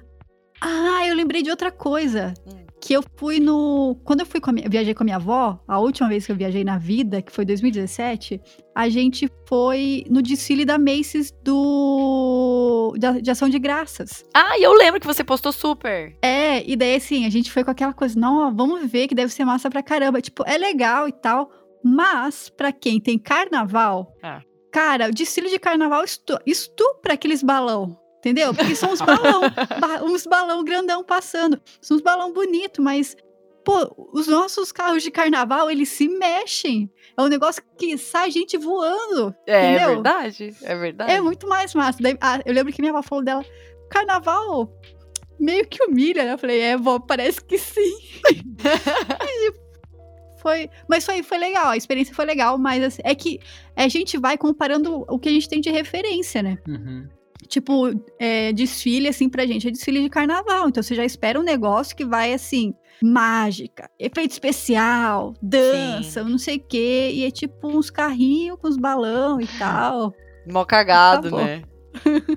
Ah, eu lembrei de outra coisa. Hum. Que eu fui no. Quando eu fui com a minha- viajei com a minha avó, a última vez que eu viajei na vida, que foi 2017, a gente foi no desfile da Macy's do. da- de ação de graças. Ah, e eu lembro que você postou super. É, e daí assim, a gente foi com aquela coisa, não, vamos ver que deve ser massa pra caramba. Tipo, é legal e tal. Mas, pra quem tem carnaval, Ah. cara, o desfile de carnaval estu- estupra aqueles balão. Entendeu? Porque são uns balão, ba- uns balão grandão passando. São uns balão bonito, mas pô, os nossos carros de carnaval, eles se mexem. É um negócio que sai gente voando. É, Entendeu? verdade. É verdade. É muito mais massa. Daí, ah, eu lembro que minha avó falou dela, carnaval meio que humilha, né? Eu falei, é, vó, parece que sim. Foi, mas foi, foi legal, a experiência foi legal, mas assim, é que a gente vai comparando o que a gente tem de referência, né? Uhum. Tipo, é, desfile, assim, pra gente é desfile de carnaval. Então você já espera um negócio que vai, assim, mágica, efeito especial, dança, não sei o quê. E é tipo uns carrinhos com os balão e tal. Mó cagado, Tá né?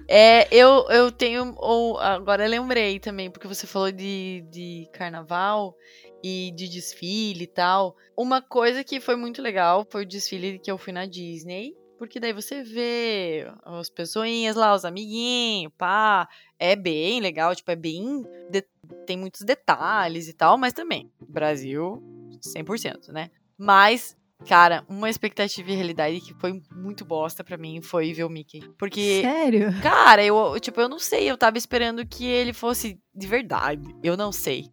é, eu, eu tenho. Ou, agora eu lembrei também, porque você falou de, de carnaval e de desfile e tal. Uma coisa que foi muito legal foi o desfile que eu fui na Disney. Porque daí você vê as pessoinhas lá, os amiguinhos, pá. É bem legal, tipo, é bem. de- tem muitos detalhes e tal, mas também, Brasil, 100%, né? Mas Cara, uma expectativa e realidade que foi muito bosta pra mim foi ver o Mickey. Porque, Sério? cara, eu, tipo, eu não sei, eu tava esperando que ele fosse de verdade. Eu não sei.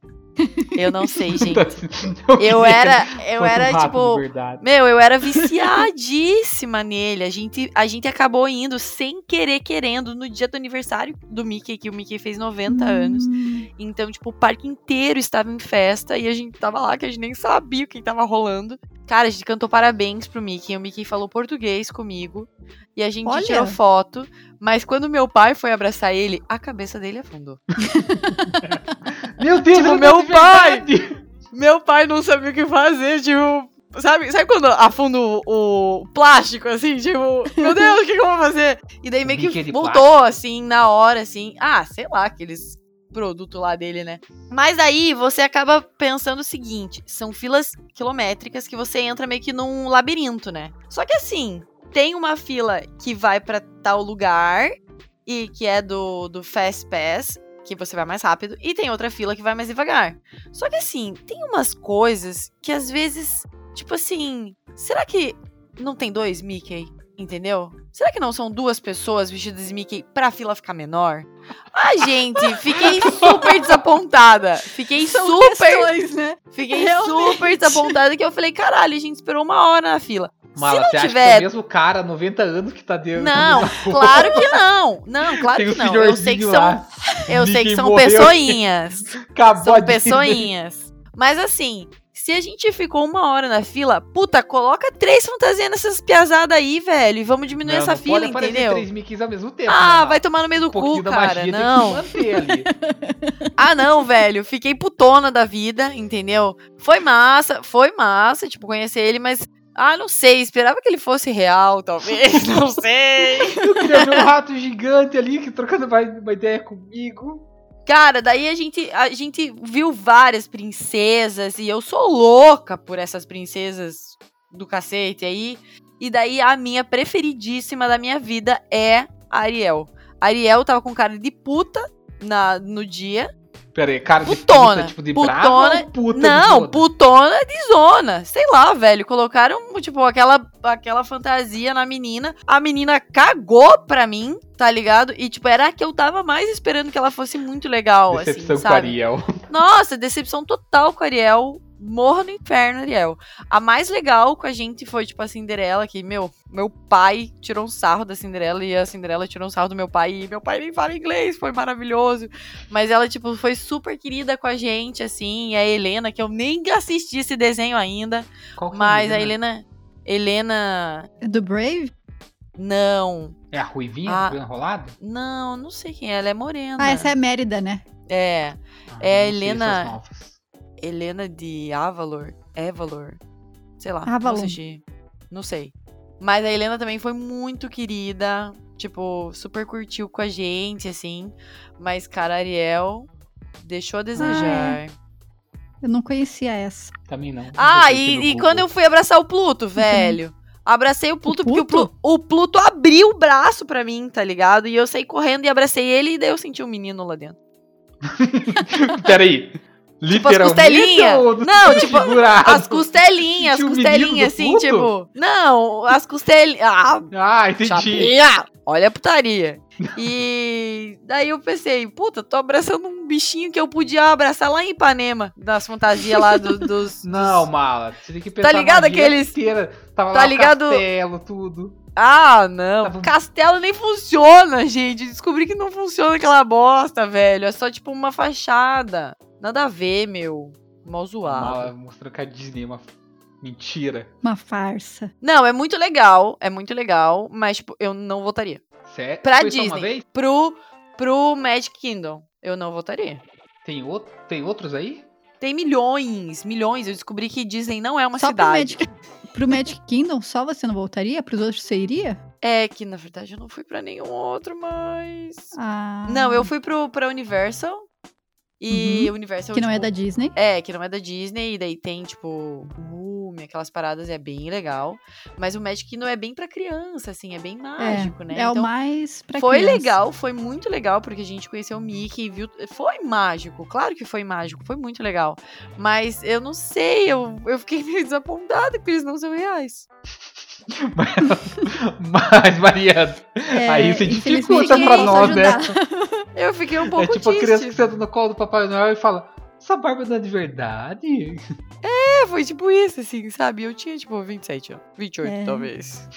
Eu não sei, gente. Eu era, eu era, tipo, meu, eu era viciadíssima nele. A gente, a gente acabou indo sem querer, querendo, no dia do aniversário do Mickey, que o Mickey fez 90 anos. Hum, Então, tipo, o parque inteiro estava em festa e a gente tava lá que a gente nem sabia o que tava rolando. Cara, a gente cantou parabéns pro Mickey. O Mickey falou português comigo. E a gente Olha. tirou foto. Mas quando meu pai foi abraçar ele, a cabeça dele afundou. Meu Deus, Tipo, meu pai! verdade! Meu pai não sabia o que fazer, tipo. Sabe, sabe quando afunda o, o plástico, assim? Tipo, meu Deus, o que, que eu vou fazer? E daí meio que de voltou, plástico. assim, na hora, assim. Ah, sei lá, aqueles produtos lá dele, né? Mas aí você acaba pensando o seguinte: são filas quilométricas que você entra meio que num labirinto, né? Só que assim, tem uma fila que vai pra tal lugar e que é do, do Fast Pass, que você vai mais rápido, e tem outra fila que vai mais devagar. Só que assim, tem umas coisas que às vezes, tipo assim, será que não tem dois Mickey? Entendeu? Será que não são duas pessoas vestidas de Mickey pra fila ficar menor? Ai, gente, fiquei super desapontada. Fiquei São super. questões, né? Fiquei Realmente. super desapontada que eu falei, caralho, a gente esperou uma hora na fila. Mala, não você acha tiver- que é o mesmo cara, 90 anos, que tá dentro Não, claro que não. Não, claro Tem que não. Eu sei que senhorzinho são, lá, eu sei que são morreu. pessoinhas. acabou São pessoinhas. Mas assim, se a gente ficou uma hora na fila, puta, coloca três fantasias nessas piazadas aí, velho. E vamos diminuir Não, essa não fila, pode entendeu? três ao mesmo tempo. Ah, né, vai tomar no meio do um cu, cara. Não. Ah, não, velho. Fiquei putona da vida, entendeu? Foi massa, foi massa, tipo, conhecer ele, mas. Ah, não sei, esperava que ele fosse real, talvez, não sei. Eu queria ver um rato gigante ali, que trocando uma, uma ideia comigo. Cara, daí a gente, a gente viu várias princesas e eu sou louca por essas princesas do cacete aí. E daí a minha preferidíssima da minha vida é Ariel. Ariel tava com cara de puta na, no dia. Pera aí, cara de Putona, puta, tipo de putona. brava puta de Não, zona? putona de zona. Sei lá, velho. Colocaram, tipo, aquela, aquela fantasia na menina. A menina cagou pra mim, tá ligado? E, tipo, era a que eu tava mais esperando que ela fosse muito legal, Decepção assim, com a sabe? Ariel. Nossa, decepção total com a Ariel. Morra no inferno, Ariel. A mais legal com a gente foi, tipo, a Cinderela, que, meu, meu pai tirou um sarro da Cinderela e a Cinderela tirou um sarro do meu pai. E meu pai nem fala inglês, foi maravilhoso. Mas ela, tipo, foi super querida com a gente, assim. E a Helena, que eu nem assisti esse desenho ainda. Qual que é Mas a né? Helena. Helena. É do Brave? Não. É a Ruivinha, Ah. do enrolado? Não, não sei quem é. Ela é morena. Ah, essa é a Mérida, né? É. Ah, É, sei Helena- essas novas. Helena de Avalor. Evalor. Sei lá. Avalon. Não assisti. Não sei. Mas a Helena também foi muito querida. Tipo, super curtiu com a gente, assim. Mas, cara, Ariel deixou a desejar. Eu não conhecia essa. Também não. Ah, e, e quando eu fui abraçar o Pluto, velho. Abracei o Pluto, porque o Pluto? Pluto, o Pluto abriu o braço pra mim, tá ligado? E eu saí correndo e abracei ele e daí eu senti um menino lá dentro. Peraí. Tipo, as costelinhas. Não, tipo, figurado? as costelinhas, as costelinhas, assim, tipo. Não, as costelinhas. Ah, Ah, entendi. chapinha! Olha a putaria. E daí eu pensei, puta, tô abraçando um bichinho que eu podia abraçar lá em Ipanema, das fantasias lá do- dos. Não, mala. Você tem que pensar Tá ligado aqueles- inteira. Tava tá lá ligado- castelo, tudo. Ah, não. Tava- Castelo nem funciona, gente. Descobri que não funciona aquela bosta, velho. É só tipo uma fachada. Nada a ver, meu. Mal zoado. Mala mostrando que a Disney é uma mentira. Uma farsa. Não, é muito legal. É muito legal. Mas, tipo, eu não votaria. Sério? Pra Foi só uma Disney. vez? Pro, pro Magic Kingdom, eu não votaria. Tem, outro, tem outros aí? Tem milhões, milhões. Eu descobri que Disney não é uma Só pro cidade. Magic, pro Magic Kingdom, só você não voltaria? Pros outros você iria? É que, na verdade, eu não fui pra nenhum outro, mas... Ah, Não, eu fui pro, pra Universal. E Universal, Que não é tipo, da Disney. É, que não é da Disney, e daí tem, tipo, Múmia, aquelas paradas, é bem legal. Mas o Magic Kingdom é bem pra criança, assim, é bem mágico, é, né? É o Então, mais pra foi criança. legal, foi muito legal, porque a gente conheceu o Mickey, viu? Foi mágico, claro que foi mágico, foi muito legal. Mas eu não sei, eu, eu fiquei meio desapontada que eles não são reais. Mas, Mariana, É, Aí você dificulta pra nós, né? Eu fiquei um pouco é tipo a triste. criança que senta no colo do Papai Noel e fala: Essa barba não é de verdade? É, foi tipo isso, assim, sabe? Eu tinha, tipo, 27 anos. 28, É. talvez.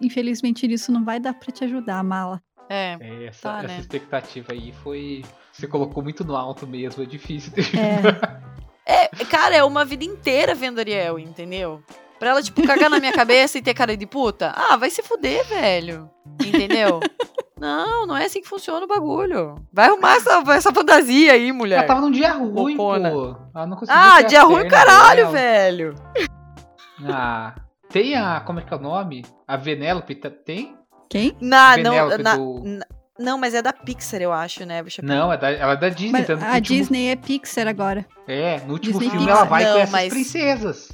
Infelizmente, isso não vai dar pra te ajudar, mala. É. É, essa, Tá, essa né? expectativa aí foi. Você colocou muito no alto mesmo, é difícil. É, É, cara, é uma vida inteira vendo Ariel, entendeu? Pra ela, tipo, cagar na minha cabeça e ter cara de puta. Ah, vai se fuder, velho. Entendeu? Não, não é assim que funciona o bagulho. Vai arrumar essa, essa fantasia aí, mulher. Ela tava num dia ruim, Bocona. pô. Ela não conseguiu Ah, dia ruim, caralho, dela. velho. Ah, tem a. Como é que é o nome? A Venelope tá- tem? quem? Na, A não, na- do- na- não, mas é da Pixar, eu acho, né? Deixa eu Não, é da- ela é da Disney. Mas a último- Disney é Pixar agora. É, no último Disney filme Pixar. ela vai Não, com essas mas- princesas.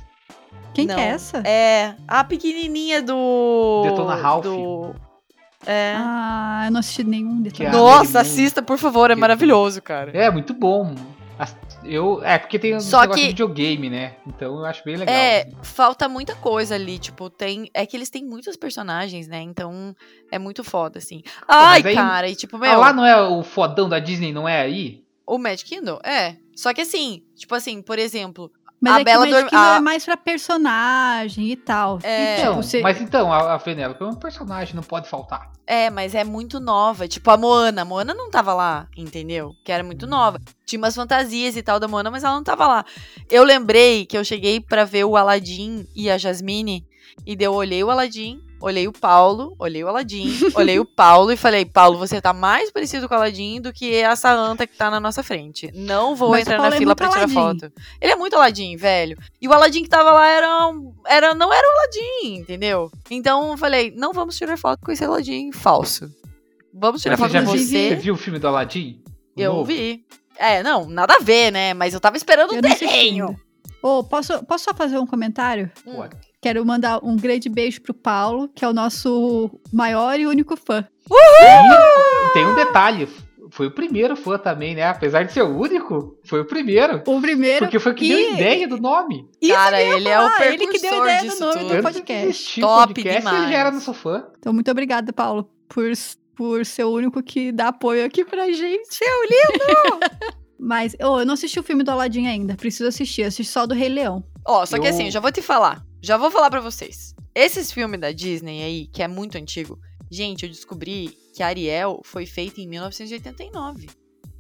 Quem Não. que é essa? É, a pequenininha do... Detona Ralph. Do... É. Ah, eu não assisti nenhum Que é Nossa, assista, por favor, é Que- maravilhoso, cara. É, muito bom. Eu, é, porque tem um Só negócio que- de videogame, né? Então eu acho bem legal. É, assim. falta muita coisa ali, tipo, tem. É que eles têm muitos personagens, né? Então é muito foda, assim. Ai, aí- cara, e tipo, meu, Ah, lá não é o fodão da Disney, não é aí? o Magic Kingdom? É. Só que assim, tipo assim, por exemplo, Mas a é Bela que Magic Dorm- Kingdom a- é mais pra personagem e tal. É. E, Então, tipo, você- Mas então, a, a Venelope é um personagem, não pode faltar. é, mas é muito nova. Tipo, a Moana. A Moana não tava lá, entendeu? Que era muito nova. Tinha umas fantasias e tal da Moana, mas ela não tava lá. Eu lembrei que eu cheguei pra ver o Aladdin e a Jasmine. E daí eu olhei o Aladdin, olhei o Paulo, olhei o Aladdin, olhei o Paulo e falei, Paulo, você tá mais parecido com o Aladdin do que essa anta que tá na nossa frente. Não vou Mas entrar na é fila muito pra tirar Aladdin. foto. Ele é muito Aladdin, velho. E o Aladdin que tava lá era, um- era não era o Aladdin, entendeu? Então eu falei, não vamos tirar foto com esse Aladdin falso. Vamos tirar Mas foto com você. você viu o filme do Aladdin? O Eu novo? vi. É, não, nada a ver, né? Mas eu tava esperando eu desenho. Ô, posso, posso só fazer um comentário? Hum. Quero mandar um grande beijo pro Paulo, que é o nosso maior e único fã. E tem um detalhe. Foi o primeiro fã também, né? Apesar de ser o único, foi o primeiro. O primeiro. Porque foi o que deu E- a ideia do nome. Isso Cara, ele é o falar, ele que deu a precursor ideia do disso nome tudo. do podcast. Top podcast, ele demais. já era nosso fã. Então, muito obrigada, Paulo, por, por ser o único que dá apoio aqui pra gente. Seu lindo! Mas ô, eu não assisti o filme do Aladdin ainda. Preciso assistir. Assisti só o do Rei Leão. Ó, só que Eu- assim, já vou te falar. Já vou falar pra vocês. Esses filmes da Disney aí, que é muito antigo, gente, eu descobri que Ariel foi feita em 1989.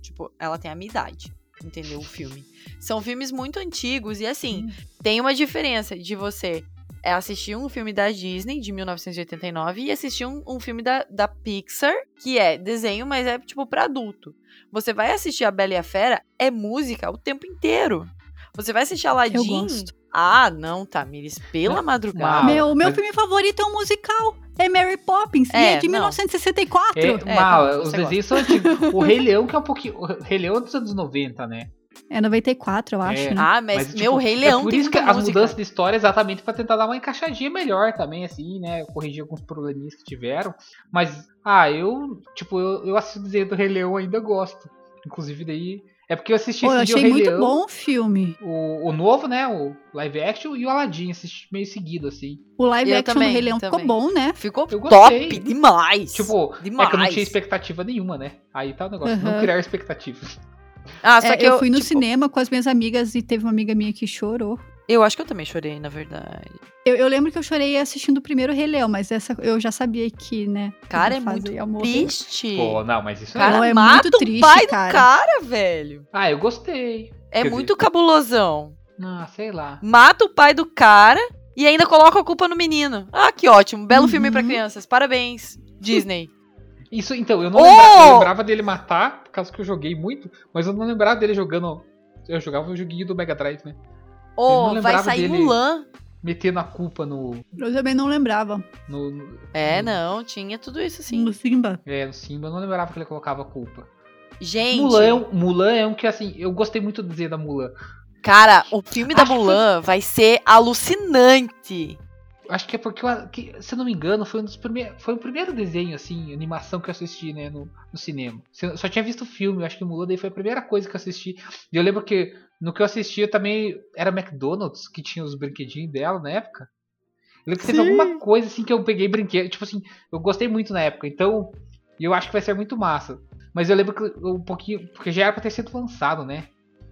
Tipo, ela tem a minha idade, entendeu? O filme. São filmes muito antigos e assim, tem uma diferença de você é assistir um filme da Disney de 1989 e assistir um, um filme da, da Pixar, que é desenho, mas é tipo pra adulto. Você vai assistir a Bela e a Fera, é música o tempo inteiro. Você vai assistir Eu Aladdin. gosto. Ah, não, Tamires, pela Não, madrugada. Meu, meu mas- filme favorito é um musical. É Mary Poppins. e É, é de não. 1964. É, É, mal, tá, os desenhos são antigos. O Rei Leão, que é um pouquinho. O Rei Leão é dos anos 90, né? É 94, eu acho, É. né? Ah, mas, tipo, meu Rei Leão É por tem isso que as música. mudanças de história é exatamente pra tentar dar uma encaixadinha melhor também, assim, né? Corrigir alguns probleminhas que tiveram. Mas, ah, eu, tipo, eu, eu assisto o desenho do Rei Leão ainda gosto. Inclusive, daí É porque eu assisti Pô, eu esse dia o achei Rei muito Leão, bom o filme. o, o novo, né? O live action e o Aladdin, assisti meio seguido, assim. O live Eu action também, do Rei Leão também. ficou bom, né? Ficou Eu gostei. top demais. Tipo, demais. é que eu não tinha expectativa nenhuma, né? Aí tá o negócio, não Aham. criar expectativas. Ah, só É, que eu, eu, fui no tipo, cinema com as minhas amigas e teve uma amiga minha que chorou. Eu acho que eu também chorei, na verdade. Eu, eu lembro que eu chorei assistindo o primeiro Rei Leão, mas essa eu já sabia que, né? Cara, é muito. Triste. Pô, não, mas isso cara Não, é. mata muito o triste, pai cara. do cara, velho. Ah, eu gostei. É Quer muito cabulosão. Ah, sei lá. Mata o pai do cara e ainda coloca a culpa no menino. Ah, que ótimo. Belo filme pra Uhum. crianças. Parabéns, Disney. Isso, então, eu não Oh! lembrava, eu lembrava dele matar, por causa que eu joguei muito, mas eu não lembrava dele jogando. Eu jogava o joguinho do Mega Drive, né? Ô, não vai sair. Mulan. Metendo a culpa no. Eu também não lembrava. no, no- É, no- não, tinha tudo isso sim. No Simba. É, no Simba, eu não lembrava que ele colocava a culpa. Gente, Mulan é, um, Mulan é um que, assim, eu gostei muito do desenho da Mulan. cara, o filme da Acho que- Mulan vai ser alucinante. Acho que é porque, eu- que, se eu não me engano, foi um dos primeiros. Foi o primeiro desenho, assim, animação que eu assisti, né, no, no cinema. Eu só tinha visto o filme, eu acho que Mulan daí foi a primeira coisa que eu assisti. E eu lembro que no que eu assisti eu também era McDonald's, que tinha os brinquedinhos dela na época. Eu lembro que teve alguma coisa assim que eu peguei brinquedo. Tipo assim, eu gostei muito na época, então. E eu acho que vai ser muito massa. Mas eu lembro que um pouquinho. Porque já era pra ter sido lançado, né?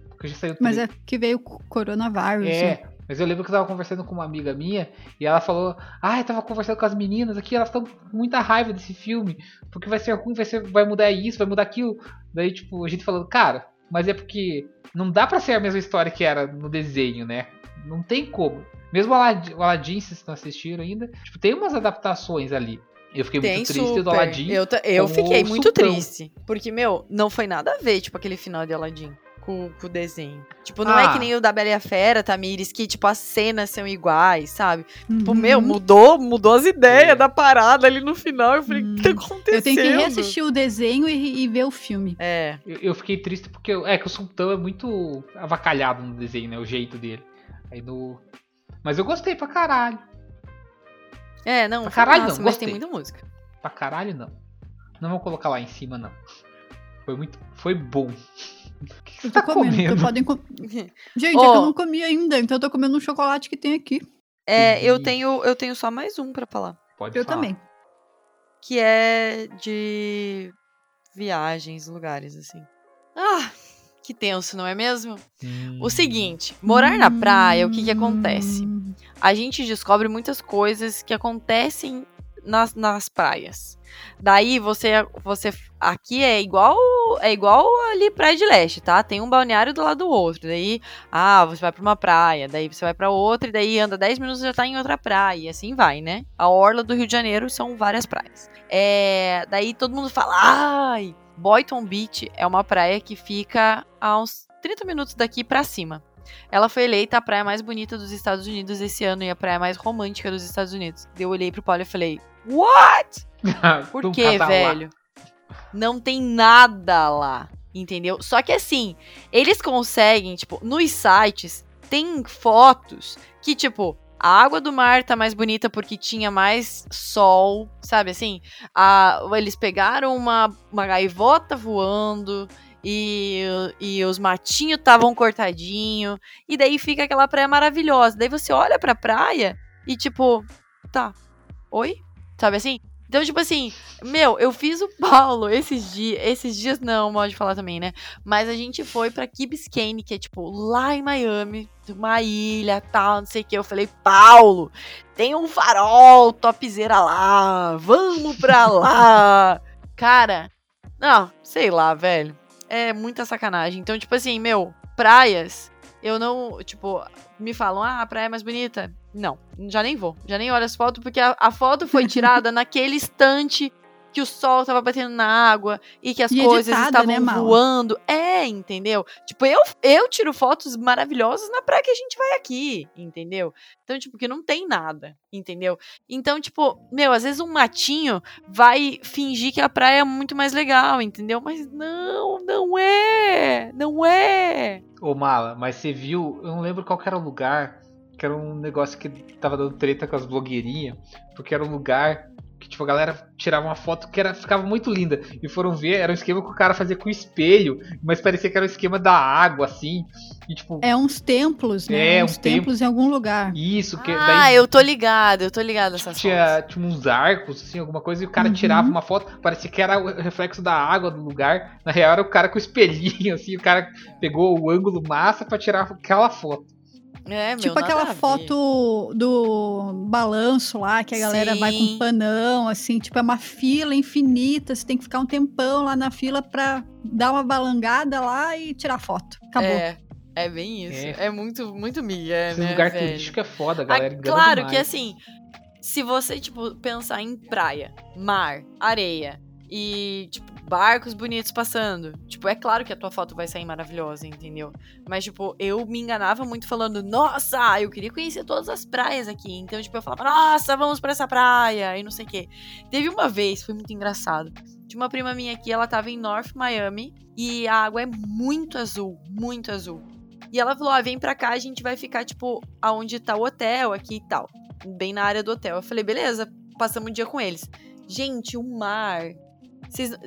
Porque já saiu Mas tudo. é que veio o coronavírus. né? Mas eu lembro que eu tava conversando com uma amiga minha e ela falou: Ah, eu tava conversando com as meninas aqui, elas estão com muita raiva desse filme, porque vai ser ruim, vai, ser, vai mudar isso, vai mudar aquilo. Daí, tipo, a gente falando, cara, mas é porque não dá pra ser a mesma história que era no desenho, né? Não tem como. Mesmo o Aladdin, o Aladdin se vocês não assistiram ainda, tipo, tem umas adaptações ali. Eu fiquei Tem muito triste super. do Aladdin. Eu, eu fiquei muito Sultão. triste. Porque, meu, não foi nada a ver, tipo, aquele final de Aladdin com, com o desenho. Tipo, não é Ah. que nem o da Bela e a Fera, Tamires, que, tipo, as cenas são iguais, sabe? Tipo, Uhum. meu, mudou, mudou as ideias É. da parada ali no final. Eu falei, o que tá acontecendo? Eu tenho que reassistir o desenho e, e ver o filme. É. Eu, eu fiquei triste porque é que o Sultão é muito avacalhado no desenho, né? O jeito dele. Aí no. Mas eu gostei pra caralho. É, não, Pra caralho, massa, não, mas tem gostei. muita música. Pra caralho, não. Não vou colocar lá em cima, não. Foi muito. Foi bom. O que você Eu tô tá comendo. comendo? então podem com- Gente, é que eu não comi ainda, então eu tô comendo um chocolate que tem aqui. É, eu Entendi. tenho, eu tenho só mais um pra falar. Pode Eu falar. também. Que é de viagens, lugares, assim. Ah, que tenso, não é mesmo? Hum. O seguinte, morar na praia, o que que acontece? Hum, A gente descobre muitas coisas que acontecem nas, nas praias. Daí você, você aqui é igual é igual ali praia de leste, tá? Tem um balneário do lado do outro. Daí, ah, você vai pra uma praia, daí você vai pra outra e daí anda 10 minutos e já tá em outra praia, e assim vai, né? A orla do Rio de Janeiro são várias praias. É, daí todo mundo fala: "Ai, Boynton Beach é uma praia que fica a uns 30 minutos daqui pra cima. Ela foi eleita a praia mais bonita dos Estados Unidos esse ano e a praia mais romântica dos Estados Unidos. Daí Eu olhei pro Paulo e falei: What? Por quê, tá lá. Não tem nada lá, entendeu? Só que assim, eles conseguem, tipo, nos sites, tem fotos que, tipo, a água do mar tá mais bonita porque tinha mais sol, sabe assim? A, eles pegaram uma, uma gaivota voando e, e os matinhos estavam cortadinho e daí fica aquela praia maravilhosa. Daí você olha pra praia e tipo, tá, oi? Sabe assim? Então, tipo assim, meu, eu fiz o Paulo esses dias. Esses dias não, pode falar também, né? Mas a gente foi pra Key Biscayne, que é tipo lá em Miami, uma ilha tal, não sei o que. Eu falei, Paulo, tem um farol topzera lá, vamos pra lá. Cara, não, sei lá, velho. É muita sacanagem. Então, tipo assim, meu, praias, eu não, tipo, me falam, ah, a praia é mais bonita. Não, já nem vou. Já nem olho as fotos, porque a, a foto foi tirada naquele instante que o sol tava batendo na água e que as E coisas editada, estavam né, voando. É, entendeu? Tipo, eu, eu tiro fotos maravilhosas na praia que a gente vai aqui, entendeu? Então, tipo, que não tem nada, entendeu? Então, tipo, meu, às vezes um matinho vai fingir que a praia é muito mais legal, entendeu? Mas não, não é! Não é! Ô Mala, mas você viu, eu não lembro qual que era o lugar, que era um negócio que tava dando treta com as blogueirinhas, porque era um lugar Que tipo, a galera tirava uma foto que era, ficava muito linda. E foram ver, era um esquema que o cara fazia com espelho, mas parecia que era um esquema da água, assim. E, tipo, É uns templos, né? É, uns um templos em algum lugar. isso, que Ah, daí eu tô ligado, eu tô ligado tipo, tinha, tinha uns arcos, assim, alguma coisa, e o cara Uhum. tirava uma foto, parecia que era o reflexo da água do lugar. Na real, era o cara com o espelhinho, assim, o cara pegou o ângulo massa pra tirar aquela foto. É, meu, Tipo aquela foto do balanço lá, que a galera vai com Sim. panão, assim, tipo, é uma fila infinita, você tem que ficar um tempão lá na fila pra dar uma balangada lá e tirar foto. Acabou. É, é bem isso. É. É, muito, muito miga, Esse né, lugar velho? turístico é foda, Ah, galera. engana claro demais. que assim, se você, tipo, pensar em praia, mar, areia e, tipo, barcos bonitos passando, tipo, é claro que a tua foto vai sair maravilhosa, entendeu? Mas, tipo, eu me enganava muito falando, nossa, eu queria conhecer todas as praias aqui. Então, tipo, eu falava, nossa, vamos pra essa praia e não sei o quê. Teve uma vez, foi muito engraçado. Tinha uma prima minha aqui, ela tava em North Miami e a água é muito azul, muito azul. E ela falou: ah, vem pra cá, a gente vai ficar, tipo, aonde tá o hotel aqui e tal. Bem na área do hotel. Eu falei, beleza, passamos o dia com eles. Gente, o mar.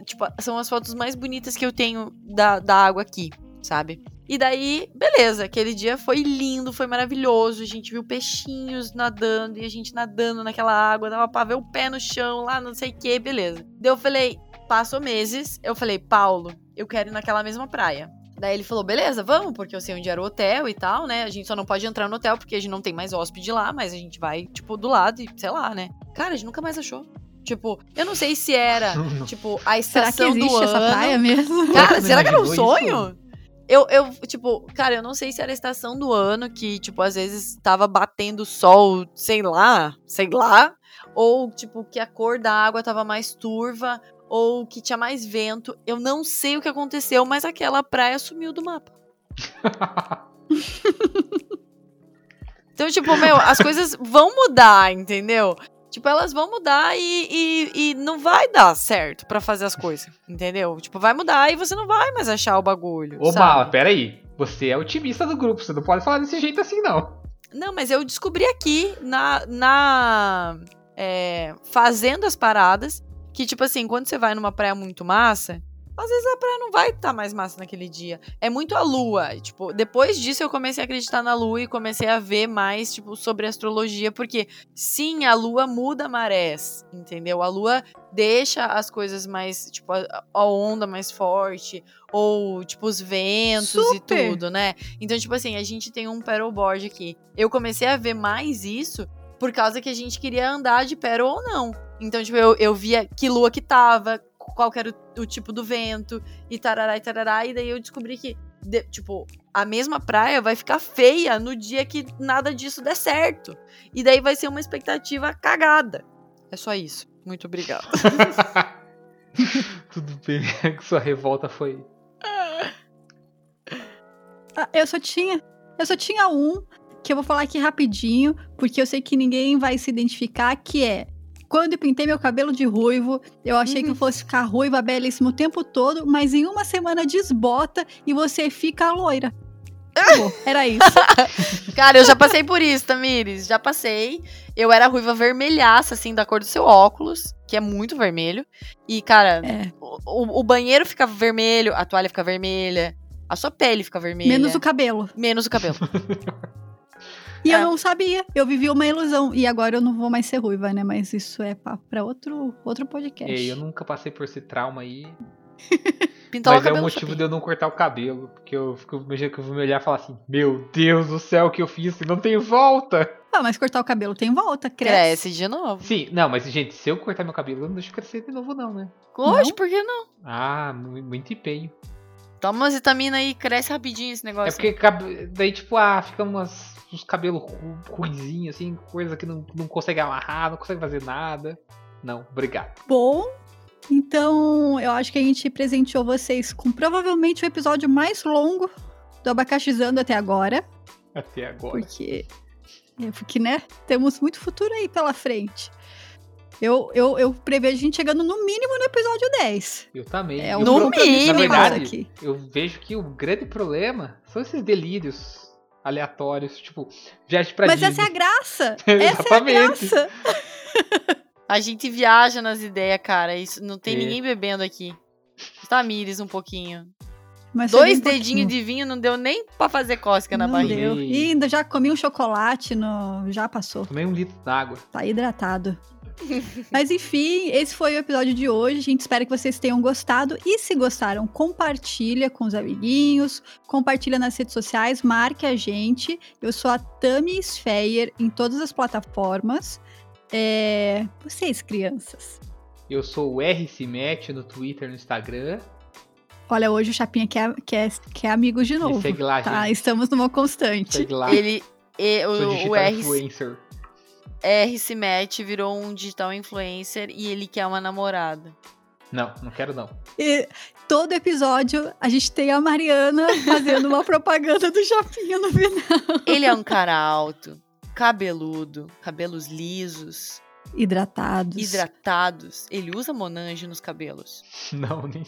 Tipo, são as fotos mais bonitas que eu tenho da, da água aqui, sabe? E daí, beleza, aquele dia foi lindo, foi maravilhoso. A gente viu peixinhos nadando e a gente nadando naquela água, dava pra ver o pé no chão lá, não sei o que, beleza. Daí eu falei, passou meses, eu falei, Paulo, eu quero ir naquela mesma praia. Daí ele falou, beleza, vamos, porque eu sei onde era o hotel e tal, né? A gente só não pode entrar no hotel porque a gente não tem mais hóspede lá, mas a gente vai, tipo, do lado e sei lá, né? Cara, a gente nunca mais achou. Tipo, eu não sei se era, tipo, a Será que estação existe do essa ano. praia mesmo? Cara, será que era um isso? sonho? Eu, eu, tipo, cara, eu não sei se era a estação do ano que, tipo, às vezes tava batendo sol, sei lá, sei lá. Ou, tipo, que a cor da água tava mais turva, ou que tinha mais vento. Eu não sei o que aconteceu, mas aquela praia sumiu do mapa. Então, tipo, meu, as coisas vão mudar, entendeu? Tipo, elas vão mudar e, e, e não vai dar certo pra fazer as coisas, entendeu? Tipo, vai mudar e você não vai mais achar o bagulho. Ô, sabe? Mala, peraí. Você é otimista do grupo, você não pode falar desse jeito assim, não. Não, mas eu descobri aqui na. na é, fazendo as paradas que, tipo assim, quando você vai numa praia muito massa, às vezes a praia não vai estar mais massa naquele dia. É muito a lua. E, Tipo, depois disso eu comecei a acreditar na lua e comecei a ver mais, tipo, sobre astrologia, porque sim, a lua muda marés, entendeu? A lua deixa as coisas mais, tipo, a, a onda mais forte, ou, tipo, os ventos Super. e tudo, né? Então, tipo assim, a gente tem um paddleboard aqui. Eu comecei a ver mais isso por causa que a gente queria andar de paddle ou não. Então, tipo, eu, eu via que lua que tava, qual que era o, o tipo do vento, e tarará e tarará, e daí eu descobri que, de- tipo, a mesma praia vai ficar feia no dia que nada disso der certo. E daí vai ser uma expectativa cagada. É só isso. Muito obrigada. Tudo bem, que sua revolta foi. Ah, eu só tinha. Eu só tinha um que eu vou falar aqui rapidinho, porque eu sei que ninguém vai se identificar, que é. Quando eu pintei meu cabelo de ruivo, eu achei que eu fosse ficar ruiva, belíssima o tempo todo, mas em uma semana desbota e você fica loira. Acabou. Era isso. Cara, eu já passei por isso, Tamires. Já passei. Eu era ruiva vermelhaça, assim, da cor do seu óculos, que é muito vermelho. E, cara, É. o, o- o banheiro fica vermelho, a toalha fica vermelha, a sua pele fica vermelha. Menos o cabelo. Menos o cabelo. E É. eu não sabia. Eu vivi uma ilusão. E agora eu não vou mais ser ruiva, né? Mas isso é papo pra outro, outro podcast. Ei, eu nunca passei por esse trauma aí. Pintar o Mas é o motivo chapinha. de eu não cortar o cabelo. Porque eu fico imaginando que eu vou me olhar e falar assim: Meu Deus do céu, o que eu fiz? Não tem volta. Ah, mas cortar o cabelo tem volta, cresce. Cresce de novo. Sim, não, mas gente, se eu cortar meu cabelo, eu não deixo crescer de novo, não, né? Hoje, por que não? Ah, mu- muito empenho. Toma uma vitamina aí, cresce rapidinho esse negócio. É porque cabe- daí, tipo, ah, fica umas, uns cabelos ru- ruizinhos, assim, coisa que não, não consegue amarrar, não consegue fazer nada. Não, obrigado. Bom, então eu acho que a gente presenteou vocês com provavelmente o episódio mais longo do Abacaxizando até agora. Até agora. Porque, é, porque, né, temos muito futuro aí pela frente. Eu, eu, eu prevejo a gente chegando no mínimo no episódio 10. Eu também. É E o No mínimo. Na verdade, aqui. eu vejo que o grande problema são esses delírios aleatórios, tipo, viagem pra Mas Disney. essa é a graça! essa é a Exatamente. graça! A gente viaja nas ideias, cara. Isso não tem É. ninguém bebendo aqui. Tamires um pouquinho. Mas Dois dedinhos pouquinho. de vinho não deu nem pra fazer cócega na Não barriga. deu. E ainda já comi um chocolate, no... já passou. Tomei um litro d'água. Tá hidratado. Mas enfim, esse foi o episódio de hoje. A gente espera que vocês tenham gostado. E se gostaram, compartilha com os amiguinhos, compartilha nas redes sociais, marque a gente. Eu sou a Tami Sfeyer em todas as plataformas. É... Vocês, crianças. Eu sou o R no Twitter, no Instagram. Olha, hoje o Chapinha quer, quer, quer amigos de Me novo. segue lá, Tá, gente. estamos numa constante. Segue lá. Ele. e- Sou o, o digital R, influencer. R se mete, virou um digital influencer e ele quer uma namorada. Não, não quero não. E todo episódio a gente tem a Mariana fazendo uma propaganda do Chapinha no final. Ele é um cara alto, cabeludo, cabelos lisos, Hidratados. hidratados. Ele usa Monange nos cabelos. Não, nem.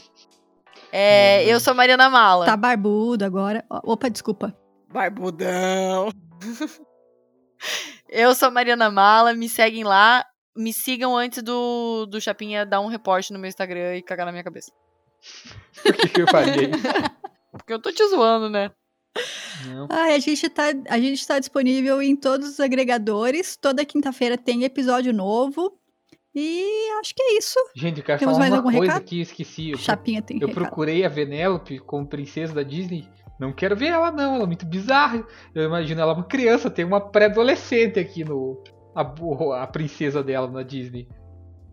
É, Monange. eu sou Mariana Mala. Tá barbudo agora. Opa, desculpa. Barbudão. eu sou Mariana Mala, me seguem lá. Me sigam antes do, do Chapinha dar um reporte no meu Instagram e cagar na minha cabeça. Por que, que eu falei? Porque eu tô te zoando, né? Não. Ai, a gente tá, a gente tá disponível em todos os agregadores. Toda quinta-feira tem episódio novo. E acho que é isso. Gente, eu quero Temos falar mais uma algum coisa recado? aqui, eu esqueci. Eu, Chapinha tem eu recado. procurei a Venelope como princesa da Disney. Não quero ver ela, não. Ela é muito bizarra. Eu imagino ela uma criança, tem uma pré-adolescente aqui no. A, a princesa dela na Disney.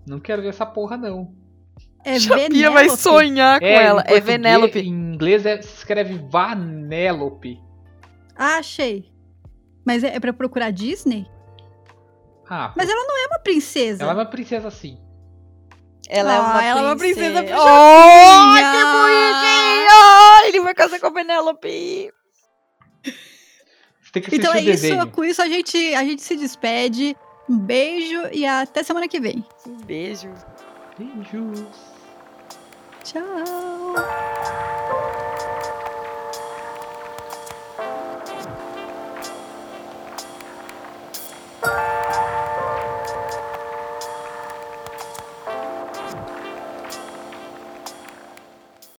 Não quero ver essa porra, não. É Chapinha vai sonhar com em ela. É Venélope. Em inglês é, se escreve Vanélope. Ah, achei. Mas é, é pra procurar Disney? Ah, Mas ela não é uma princesa. ela é uma princesa assim. Ela é Ah, uma ela é uma princesa. princesa Oh, que bonitinho! Ele vai casar com a Penélope. Você tem que assistir Então é isso. desenho. Com isso a gente, a gente se despede. Um beijo e até semana que vem. Um beijo. Beijos. Tchau.